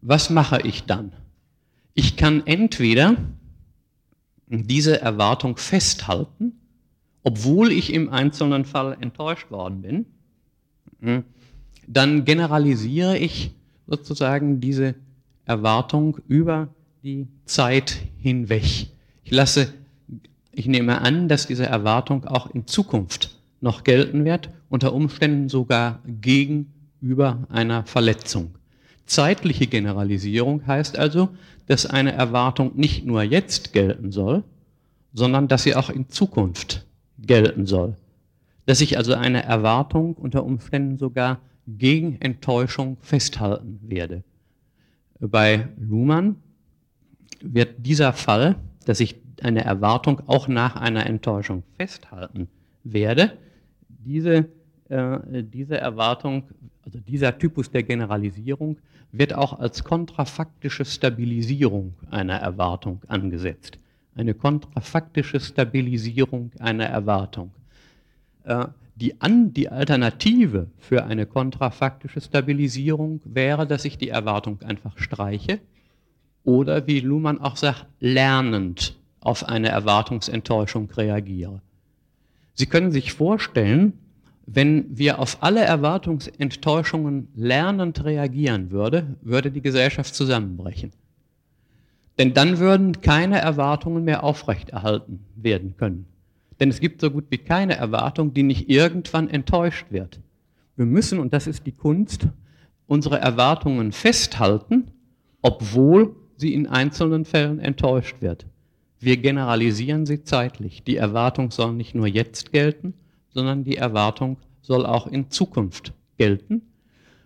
Was mache ich dann? Ich kann entweder diese Erwartung festhalten, obwohl ich im einzelnen Fall enttäuscht worden bin, hm, dann generalisiere ich sozusagen diese Erwartung über die Zeit hinweg. Ich lasse, ich nehme an, dass diese Erwartung auch in Zukunft noch gelten wird, unter Umständen sogar gegenüber einer Verletzung. Zeitliche Generalisierung heißt also, dass eine Erwartung nicht nur jetzt gelten soll, sondern dass sie auch in Zukunft gelten soll. Dass ich also eine Erwartung unter Umständen sogar gegen Enttäuschung festhalten werde. Bei Luhmann wird dieser Fall, dass ich eine Erwartung auch nach einer Enttäuschung festhalten werde, diese, äh, diese Erwartung, also dieser Typus der Generalisierung, wird auch als kontrafaktische Stabilisierung einer Erwartung angesetzt. Eine kontrafaktische Stabilisierung einer Erwartung. Äh, die, An die Alternative für eine kontrafaktische Stabilisierung wäre, dass ich die Erwartung einfach streiche oder, wie Luhmann auch sagt, lernend auf eine Erwartungsenttäuschung reagiere. Sie können sich vorstellen, wenn wir auf alle Erwartungsenttäuschungen lernend reagieren würde, würde die Gesellschaft zusammenbrechen. Denn dann würden keine Erwartungen mehr aufrechterhalten werden können. Denn es gibt so gut wie keine Erwartung, die nicht irgendwann enttäuscht wird. Wir müssen, und das ist die Kunst, unsere Erwartungen festhalten, obwohl sie in einzelnen Fällen enttäuscht wird. Wir generalisieren sie zeitlich. Die Erwartung soll nicht nur jetzt gelten, sondern die Erwartung soll auch in Zukunft gelten.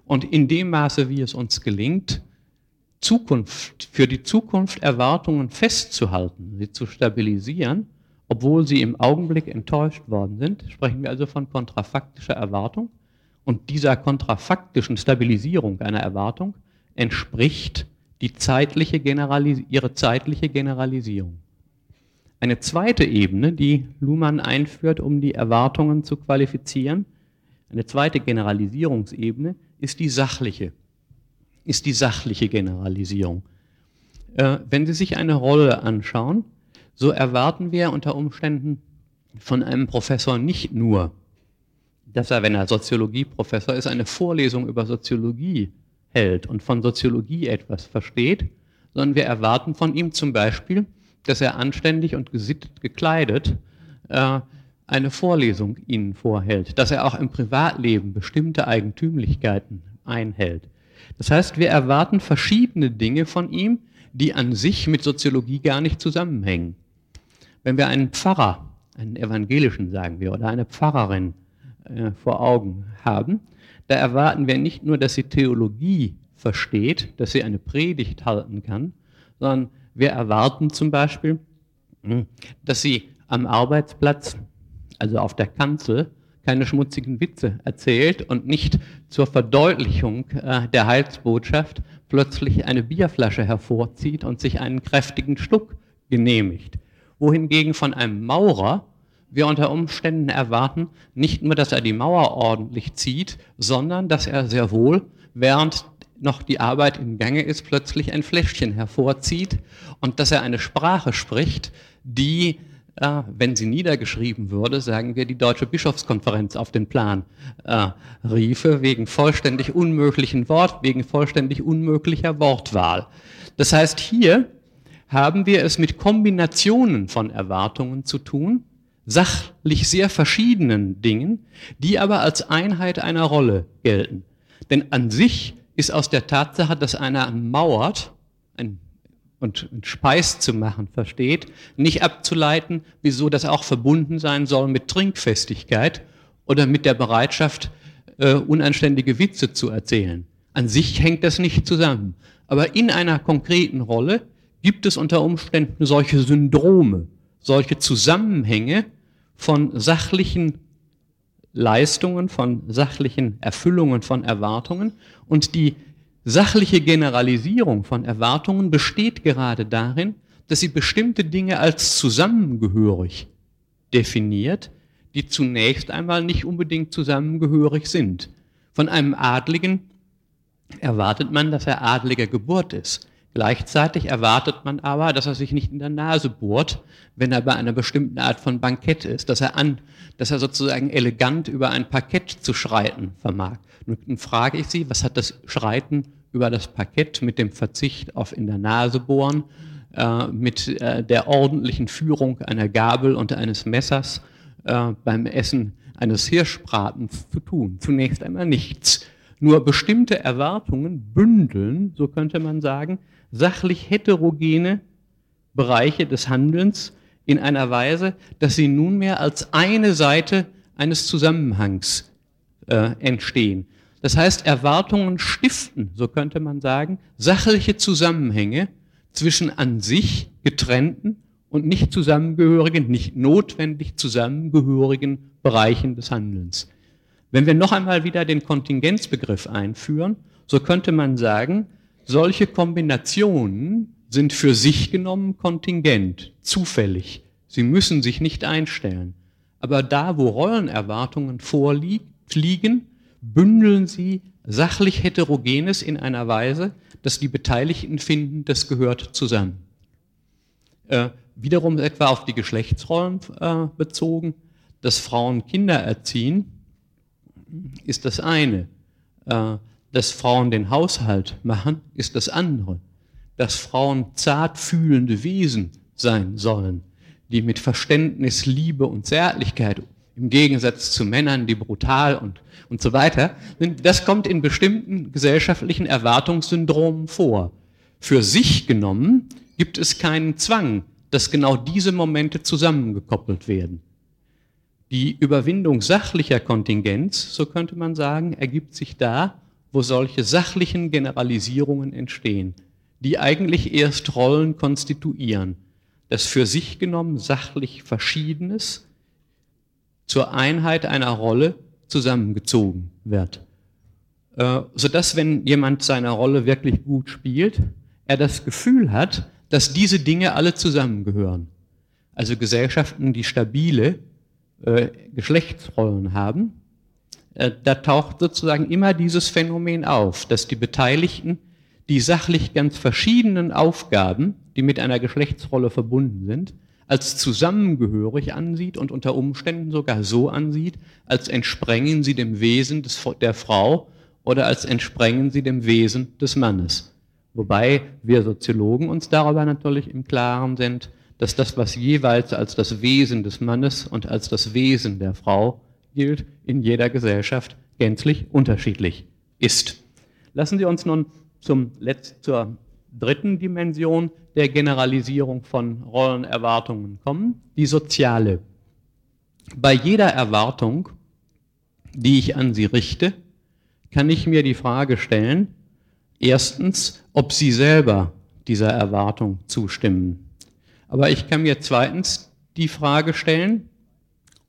Und in dem Maße, wie es uns gelingt, Zukunft, für die Zukunft Erwartungen festzuhalten, sie zu stabilisieren, obwohl sie im Augenblick enttäuscht worden sind, sprechen wir also von kontrafaktischer Erwartung. Und dieser kontrafaktischen Stabilisierung einer Erwartung entspricht die zeitliche ihre zeitliche Generalisierung. Eine zweite Ebene, die Luhmann einführt, um die Erwartungen zu qualifizieren, eine zweite Generalisierungsebene, ist die sachliche, ist die sachliche Generalisierung. Äh, wenn Sie sich eine Rolle anschauen, so erwarten wir unter Umständen von einem Professor nicht nur, dass er, wenn er Soziologieprofessor ist, eine Vorlesung über Soziologie hält und von Soziologie etwas versteht, sondern wir erwarten von ihm zum Beispiel, dass er anständig und gesittet gekleidet äh, eine Vorlesung ihnen vorhält, dass er auch im Privatleben bestimmte Eigentümlichkeiten einhält. Das heißt, wir erwarten verschiedene Dinge von ihm, die an sich mit Soziologie gar nicht zusammenhängen. Wenn wir einen Pfarrer, einen evangelischen sagen wir, oder eine Pfarrerin äh, vor Augen haben, da erwarten wir nicht nur, dass sie Theologie versteht, dass sie eine Predigt halten kann, sondern wir erwarten zum Beispiel, hm, dass sie am Arbeitsplatz, also auf der Kanzel, keine schmutzigen Witze erzählt und nicht zur Verdeutlichung äh, der Heilsbotschaft plötzlich eine Bierflasche hervorzieht und sich einen kräftigen Schluck genehmigt. Wohingegen von einem Maurer wir unter Umständen erwarten, nicht nur, dass er die Mauer ordentlich zieht, sondern dass er sehr wohl, während noch die Arbeit im Gange ist, plötzlich ein Fläschchen hervorzieht und dass er eine Sprache spricht, die äh, wenn sie niedergeschrieben würde, sagen wir, die Deutsche Bischofskonferenz auf den Plan äh, riefe, wegen vollständig unmöglichen Wort, wegen vollständig unmöglicher Wortwahl. Das heißt, hier haben wir es mit Kombinationen von Erwartungen zu tun, sachlich sehr verschiedenen Dingen, die aber als Einheit einer Rolle gelten. Denn an sich ist aus der Tatsache, dass einer mauert, ein und, und Speis zu machen versteht, nicht abzuleiten, wieso das auch verbunden sein soll mit Trinkfestigkeit oder mit der Bereitschaft, äh, unanständige Witze zu erzählen. An sich hängt das nicht zusammen. Aber in einer konkreten Rolle gibt es unter Umständen solche Syndrome, solche Zusammenhänge von sachlichen Leistungen, von sachlichen Erfüllungen von Erwartungen und die Sachliche Generalisierung von Erwartungen besteht gerade darin, dass sie bestimmte Dinge als zusammengehörig definiert, die zunächst einmal nicht unbedingt zusammengehörig sind. Von einem Adligen erwartet man, dass er adliger Geburt ist. Gleichzeitig erwartet man aber, dass er sich nicht in der Nase bohrt, wenn er bei einer bestimmten Art von Bankett ist, dass er an, dass er sozusagen elegant über ein Parkett zu schreiten vermag. Nun frage ich Sie, was hat das Schreiten über das Parkett mit dem Verzicht auf in der Nase bohren, äh, mit äh, der ordentlichen Führung einer Gabel und eines Messers äh, beim Essen eines Hirschbratens zu tun? Zunächst einmal nichts. Nur bestimmte Erwartungen bündeln, so könnte man sagen, sachlich heterogene Bereiche des Handelns in einer Weise, dass sie nunmehr als eine Seite eines Zusammenhangs äh, entstehen. Das heißt, Erwartungen stiften, so könnte man sagen, sachliche Zusammenhänge zwischen an sich getrennten und nicht zusammengehörigen, nicht notwendig zusammengehörigen Bereichen des Handelns. Wenn wir noch einmal wieder den Kontingenzbegriff einführen, so könnte man sagen, solche Kombinationen sind für sich genommen kontingent, zufällig. Sie müssen sich nicht einstellen. Aber da, wo Rollenerwartungen vorliegen, bündeln sie sachlich Heterogenes in einer Weise, dass die Beteiligten finden, das gehört zusammen. Äh, wiederum etwa auf die Geschlechtsrollen äh, bezogen, dass Frauen Kinder erziehen, ist das eine. Äh, dass Frauen den Haushalt machen, ist das andere. Dass Frauen zart fühlende Wesen sein sollen, die mit Verständnis, Liebe und Zärtlichkeit im Gegensatz zu Männern, die brutal und, und so weiter, das kommt in bestimmten gesellschaftlichen Erwartungssyndromen vor. Für sich genommen gibt es keinen Zwang, dass genau diese Momente zusammengekoppelt werden. Die Überwindung sachlicher Kontingenz, so könnte man sagen, ergibt sich da, wo solche sachlichen Generalisierungen entstehen, die eigentlich erst Rollen konstituieren. Das für sich genommen sachlich Verschiedenes zur Einheit einer Rolle zusammengezogen wird. Äh, sodass, wenn jemand seine Rolle wirklich gut spielt, er das Gefühl hat, dass diese Dinge alle zusammengehören. Also Gesellschaften, die stabile äh, Geschlechtsrollen haben, da taucht sozusagen immer dieses Phänomen auf, dass die Beteiligten die sachlich ganz verschiedenen Aufgaben, die mit einer Geschlechtsrolle verbunden sind, als zusammengehörig ansieht und unter Umständen sogar so ansieht, als entsprengen sie dem Wesen des, der Frau oder als entsprengen sie dem Wesen des Mannes. Wobei wir Soziologen uns darüber natürlich im Klaren sind, dass das, was jeweils als das Wesen des Mannes und als das Wesen der Frau gilt, in jeder Gesellschaft gänzlich unterschiedlich ist. Lassen Sie uns nun zum Letzt, zur dritten Dimension der Generalisierung von Rollenerwartungen kommen, die soziale. Bei jeder Erwartung, die ich an Sie richte, kann ich mir die Frage stellen, erstens, ob Sie selber dieser Erwartung zustimmen. Aber ich kann mir zweitens die Frage stellen,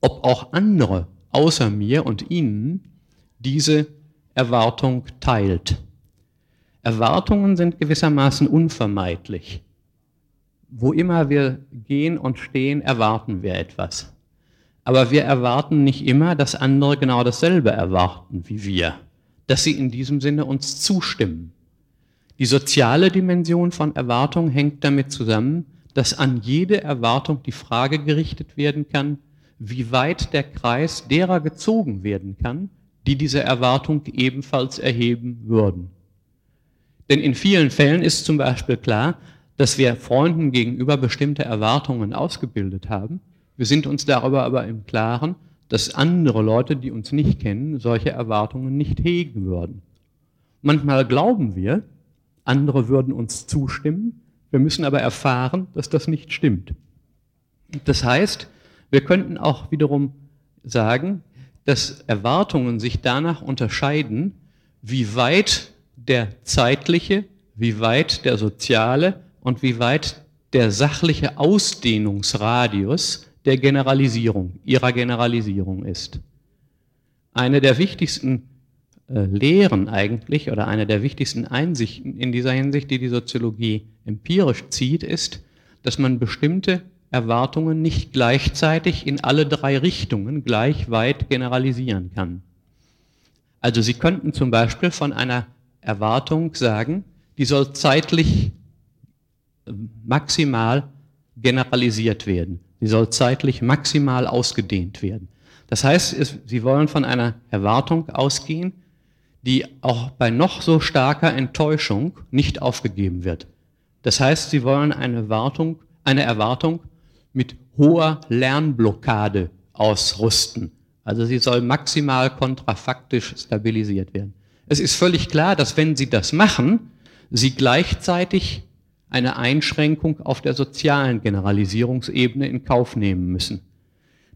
ob auch andere außer mir und Ihnen diese Erwartung teilt. Erwartungen sind gewissermaßen unvermeidlich. Wo immer wir gehen und stehen, erwarten wir etwas. Aber wir erwarten nicht immer, dass andere genau dasselbe erwarten wie wir, dass sie in diesem Sinne uns zustimmen. Die soziale Dimension von Erwartung hängt damit zusammen, dass an jede Erwartung die Frage gerichtet werden kann, wie weit der Kreis derer gezogen werden kann, die diese Erwartung ebenfalls erheben würden. Denn in vielen Fällen ist zum Beispiel klar, dass wir Freunden gegenüber bestimmte Erwartungen ausgebildet haben. Wir sind uns darüber aber im Klaren, dass andere Leute, die uns nicht kennen, solche Erwartungen nicht hegen würden. Manchmal glauben wir, andere würden uns zustimmen, wir müssen aber erfahren, dass das nicht stimmt. Das heißt, wir könnten auch wiederum sagen, dass Erwartungen sich danach unterscheiden, wie weit der zeitliche, wie weit der soziale und wie weit der sachliche Ausdehnungsradius der Generalisierung, ihrer Generalisierung ist. Eine der wichtigsten äh, Lehren eigentlich oder eine der wichtigsten Einsichten in dieser Hinsicht, die die Soziologie empirisch zieht, ist, dass man bestimmte Erwartungen nicht gleichzeitig in alle drei Richtungen gleich weit generalisieren kann. Also Sie könnten zum Beispiel von einer Erwartung sagen, die soll zeitlich äh, maximal generalisiert werden. Sie soll zeitlich maximal ausgedehnt werden. Das heißt, Sie wollen von einer Erwartung ausgehen, die auch bei noch so starker Enttäuschung nicht aufgegeben wird. Das heißt, Sie wollen eine Erwartung, eine Erwartung mit hoher Lernblockade ausrüsten. Also sie soll maximal kontrafaktisch stabilisiert werden. Es ist völlig klar, dass wenn Sie das machen, Sie gleichzeitig eine Einschränkung auf der sozialen Generalisierungsebene in Kauf nehmen müssen.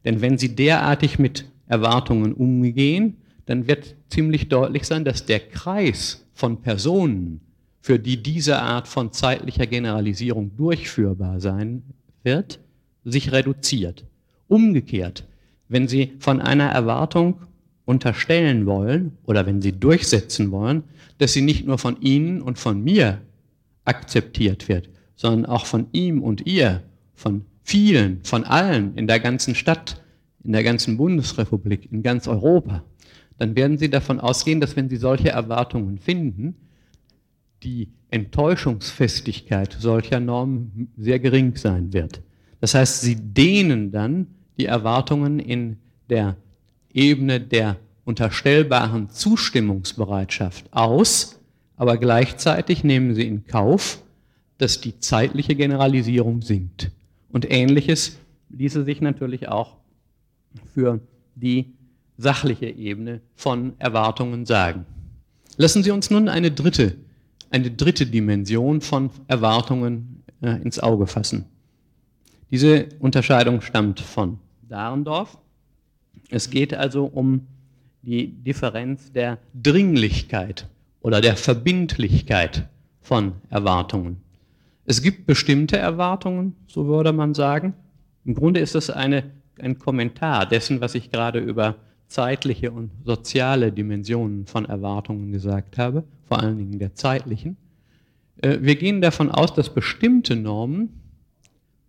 Denn wenn Sie derartig mit Erwartungen umgehen, dann wird ziemlich deutlich sein, dass der Kreis von Personen, für die diese Art von zeitlicher Generalisierung durchführbar sein wird, sich reduziert. Umgekehrt, wenn Sie von einer Erwartung unterstellen wollen oder wenn Sie durchsetzen wollen, dass sie nicht nur von Ihnen und von mir akzeptiert wird, sondern auch von ihm und ihr, von vielen, von allen in der ganzen Stadt, in der ganzen Bundesrepublik, in ganz Europa, dann werden Sie davon ausgehen, dass wenn Sie solche Erwartungen finden, die Enttäuschungsfestigkeit solcher Normen sehr gering sein wird. Das heißt, Sie dehnen dann die Erwartungen in der Ebene der unterstellbaren Zustimmungsbereitschaft aus, aber gleichzeitig nehmen sie in Kauf, dass die zeitliche Generalisierung sinkt. Und ähnliches ließe sich natürlich auch für die sachliche Ebene von Erwartungen sagen. Lassen Sie uns nun eine dritte, eine dritte Dimension von Erwartungen äh, ins Auge fassen. Diese Unterscheidung stammt von Dahrendorf es geht also um die Differenz der Dringlichkeit oder der Verbindlichkeit von Erwartungen. Es gibt bestimmte Erwartungen, so würde man sagen. Im Grunde ist es eine, ein Kommentar dessen, was ich gerade über zeitliche und soziale Dimensionen von Erwartungen gesagt habe, vor allen Dingen der zeitlichen. Äh, wir gehen davon aus, dass bestimmte Normen,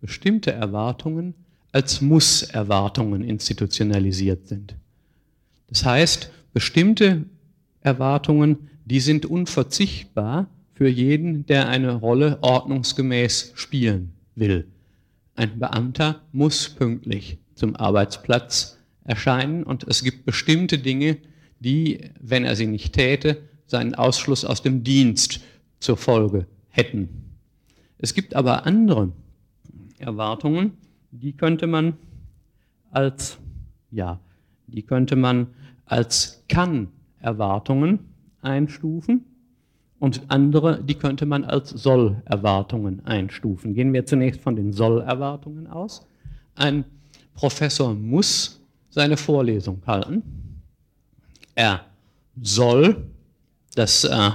bestimmte Erwartungen als Muss-Erwartungen institutionalisiert sind. Das heißt, bestimmte Erwartungen, die sind unverzichtbar für jeden, der eine Rolle ordnungsgemäß spielen will. Ein Beamter muss pünktlich zum Arbeitsplatz erscheinen und es gibt bestimmte Dinge, die, wenn er sie nicht täte, seinen Ausschluss aus dem Dienst zur Folge hätten. Es gibt aber andere Erwartungen, die könnte man als, ja, die könnte man als Kann-Erwartungen einstufen und andere, die könnte man als Soll-Erwartungen einstufen. Gehen wir zunächst von den Soll-Erwartungen aus. Ein Professor muss seine Vorlesung halten. Er soll, das äh,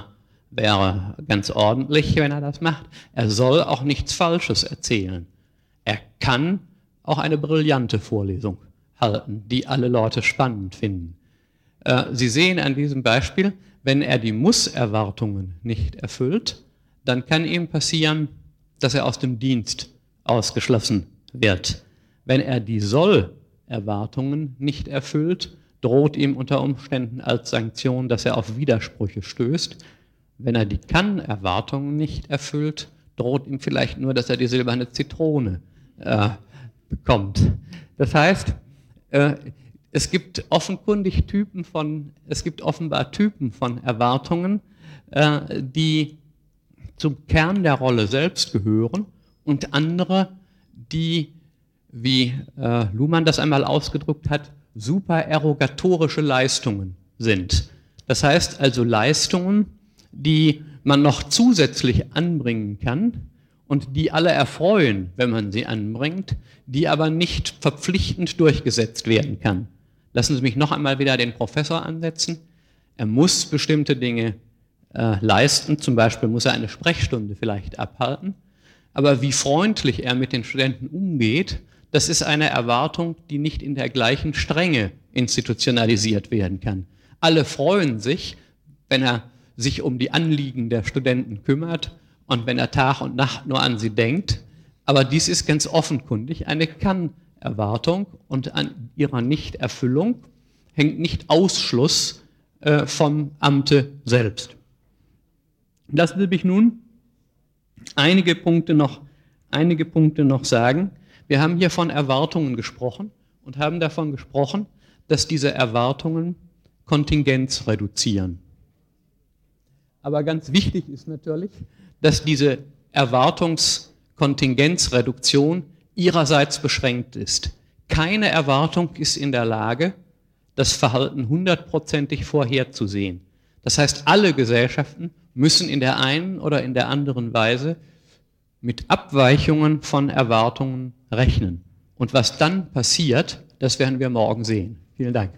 wäre ganz ordentlich, wenn er das macht, er soll auch nichts Falsches erzählen. Er kann auch eine brillante Vorlesung halten, die alle Leute spannend finden. Äh, Sie sehen an diesem Beispiel, wenn er die Muss-Erwartungen nicht erfüllt, dann kann ihm passieren, dass er aus dem Dienst ausgeschlossen wird. Wenn er die Soll-Erwartungen nicht erfüllt, droht ihm unter Umständen als Sanktion, dass er auf Widersprüche stößt. Wenn er die Kann-Erwartungen nicht erfüllt, droht ihm vielleicht nur, dass er die silberne Zitrone äh, bekommt. Das heißt, äh, es gibt offenkundig Typen von, es gibt offenbar Typen von Erwartungen, äh, die zum Kern der Rolle selbst gehören und andere, die, wie Luhmann das einmal ausgedrückt hat, supererogatorische Leistungen sind. Das heißt also Leistungen, die man noch zusätzlich anbringen kann und die alle erfreuen, wenn man sie anbringt, die aber nicht verpflichtend durchgesetzt werden kann. Lassen Sie mich noch einmal wieder den Professor ansetzen. Er muss bestimmte Dinge äh, leisten, zum Beispiel muss er eine Sprechstunde vielleicht abhalten, aber wie freundlich er mit den Studenten umgeht, das ist eine Erwartung, die nicht in der gleichen Strenge institutionalisiert werden kann. Alle freuen sich, wenn er sich um die Anliegen der Studenten kümmert und wenn er Tag und Nacht nur an sie denkt. Aber dies ist ganz offenkundig eine Kann-Erwartung und an ihrer Nichterfüllung hängt nicht Ausschluss äh, vom Amte selbst. Lassen Sie mich nun einige Punkte noch, einige Punkte noch sagen. Wir haben hier von Erwartungen gesprochen und haben davon gesprochen, dass diese Erwartungen Kontingenz reduzieren. Aber ganz wichtig ist natürlich, dass diese Erwartungskontingenzreduktion ihrerseits beschränkt ist. Keine Erwartung ist in der Lage, das Verhalten hundertprozentig vorherzusehen. Das heißt, alle Gesellschaften müssen in der einen oder in der anderen Weise mit Abweichungen von Erwartungen rechnen. Und was dann passiert, das werden wir morgen sehen. Vielen Dank.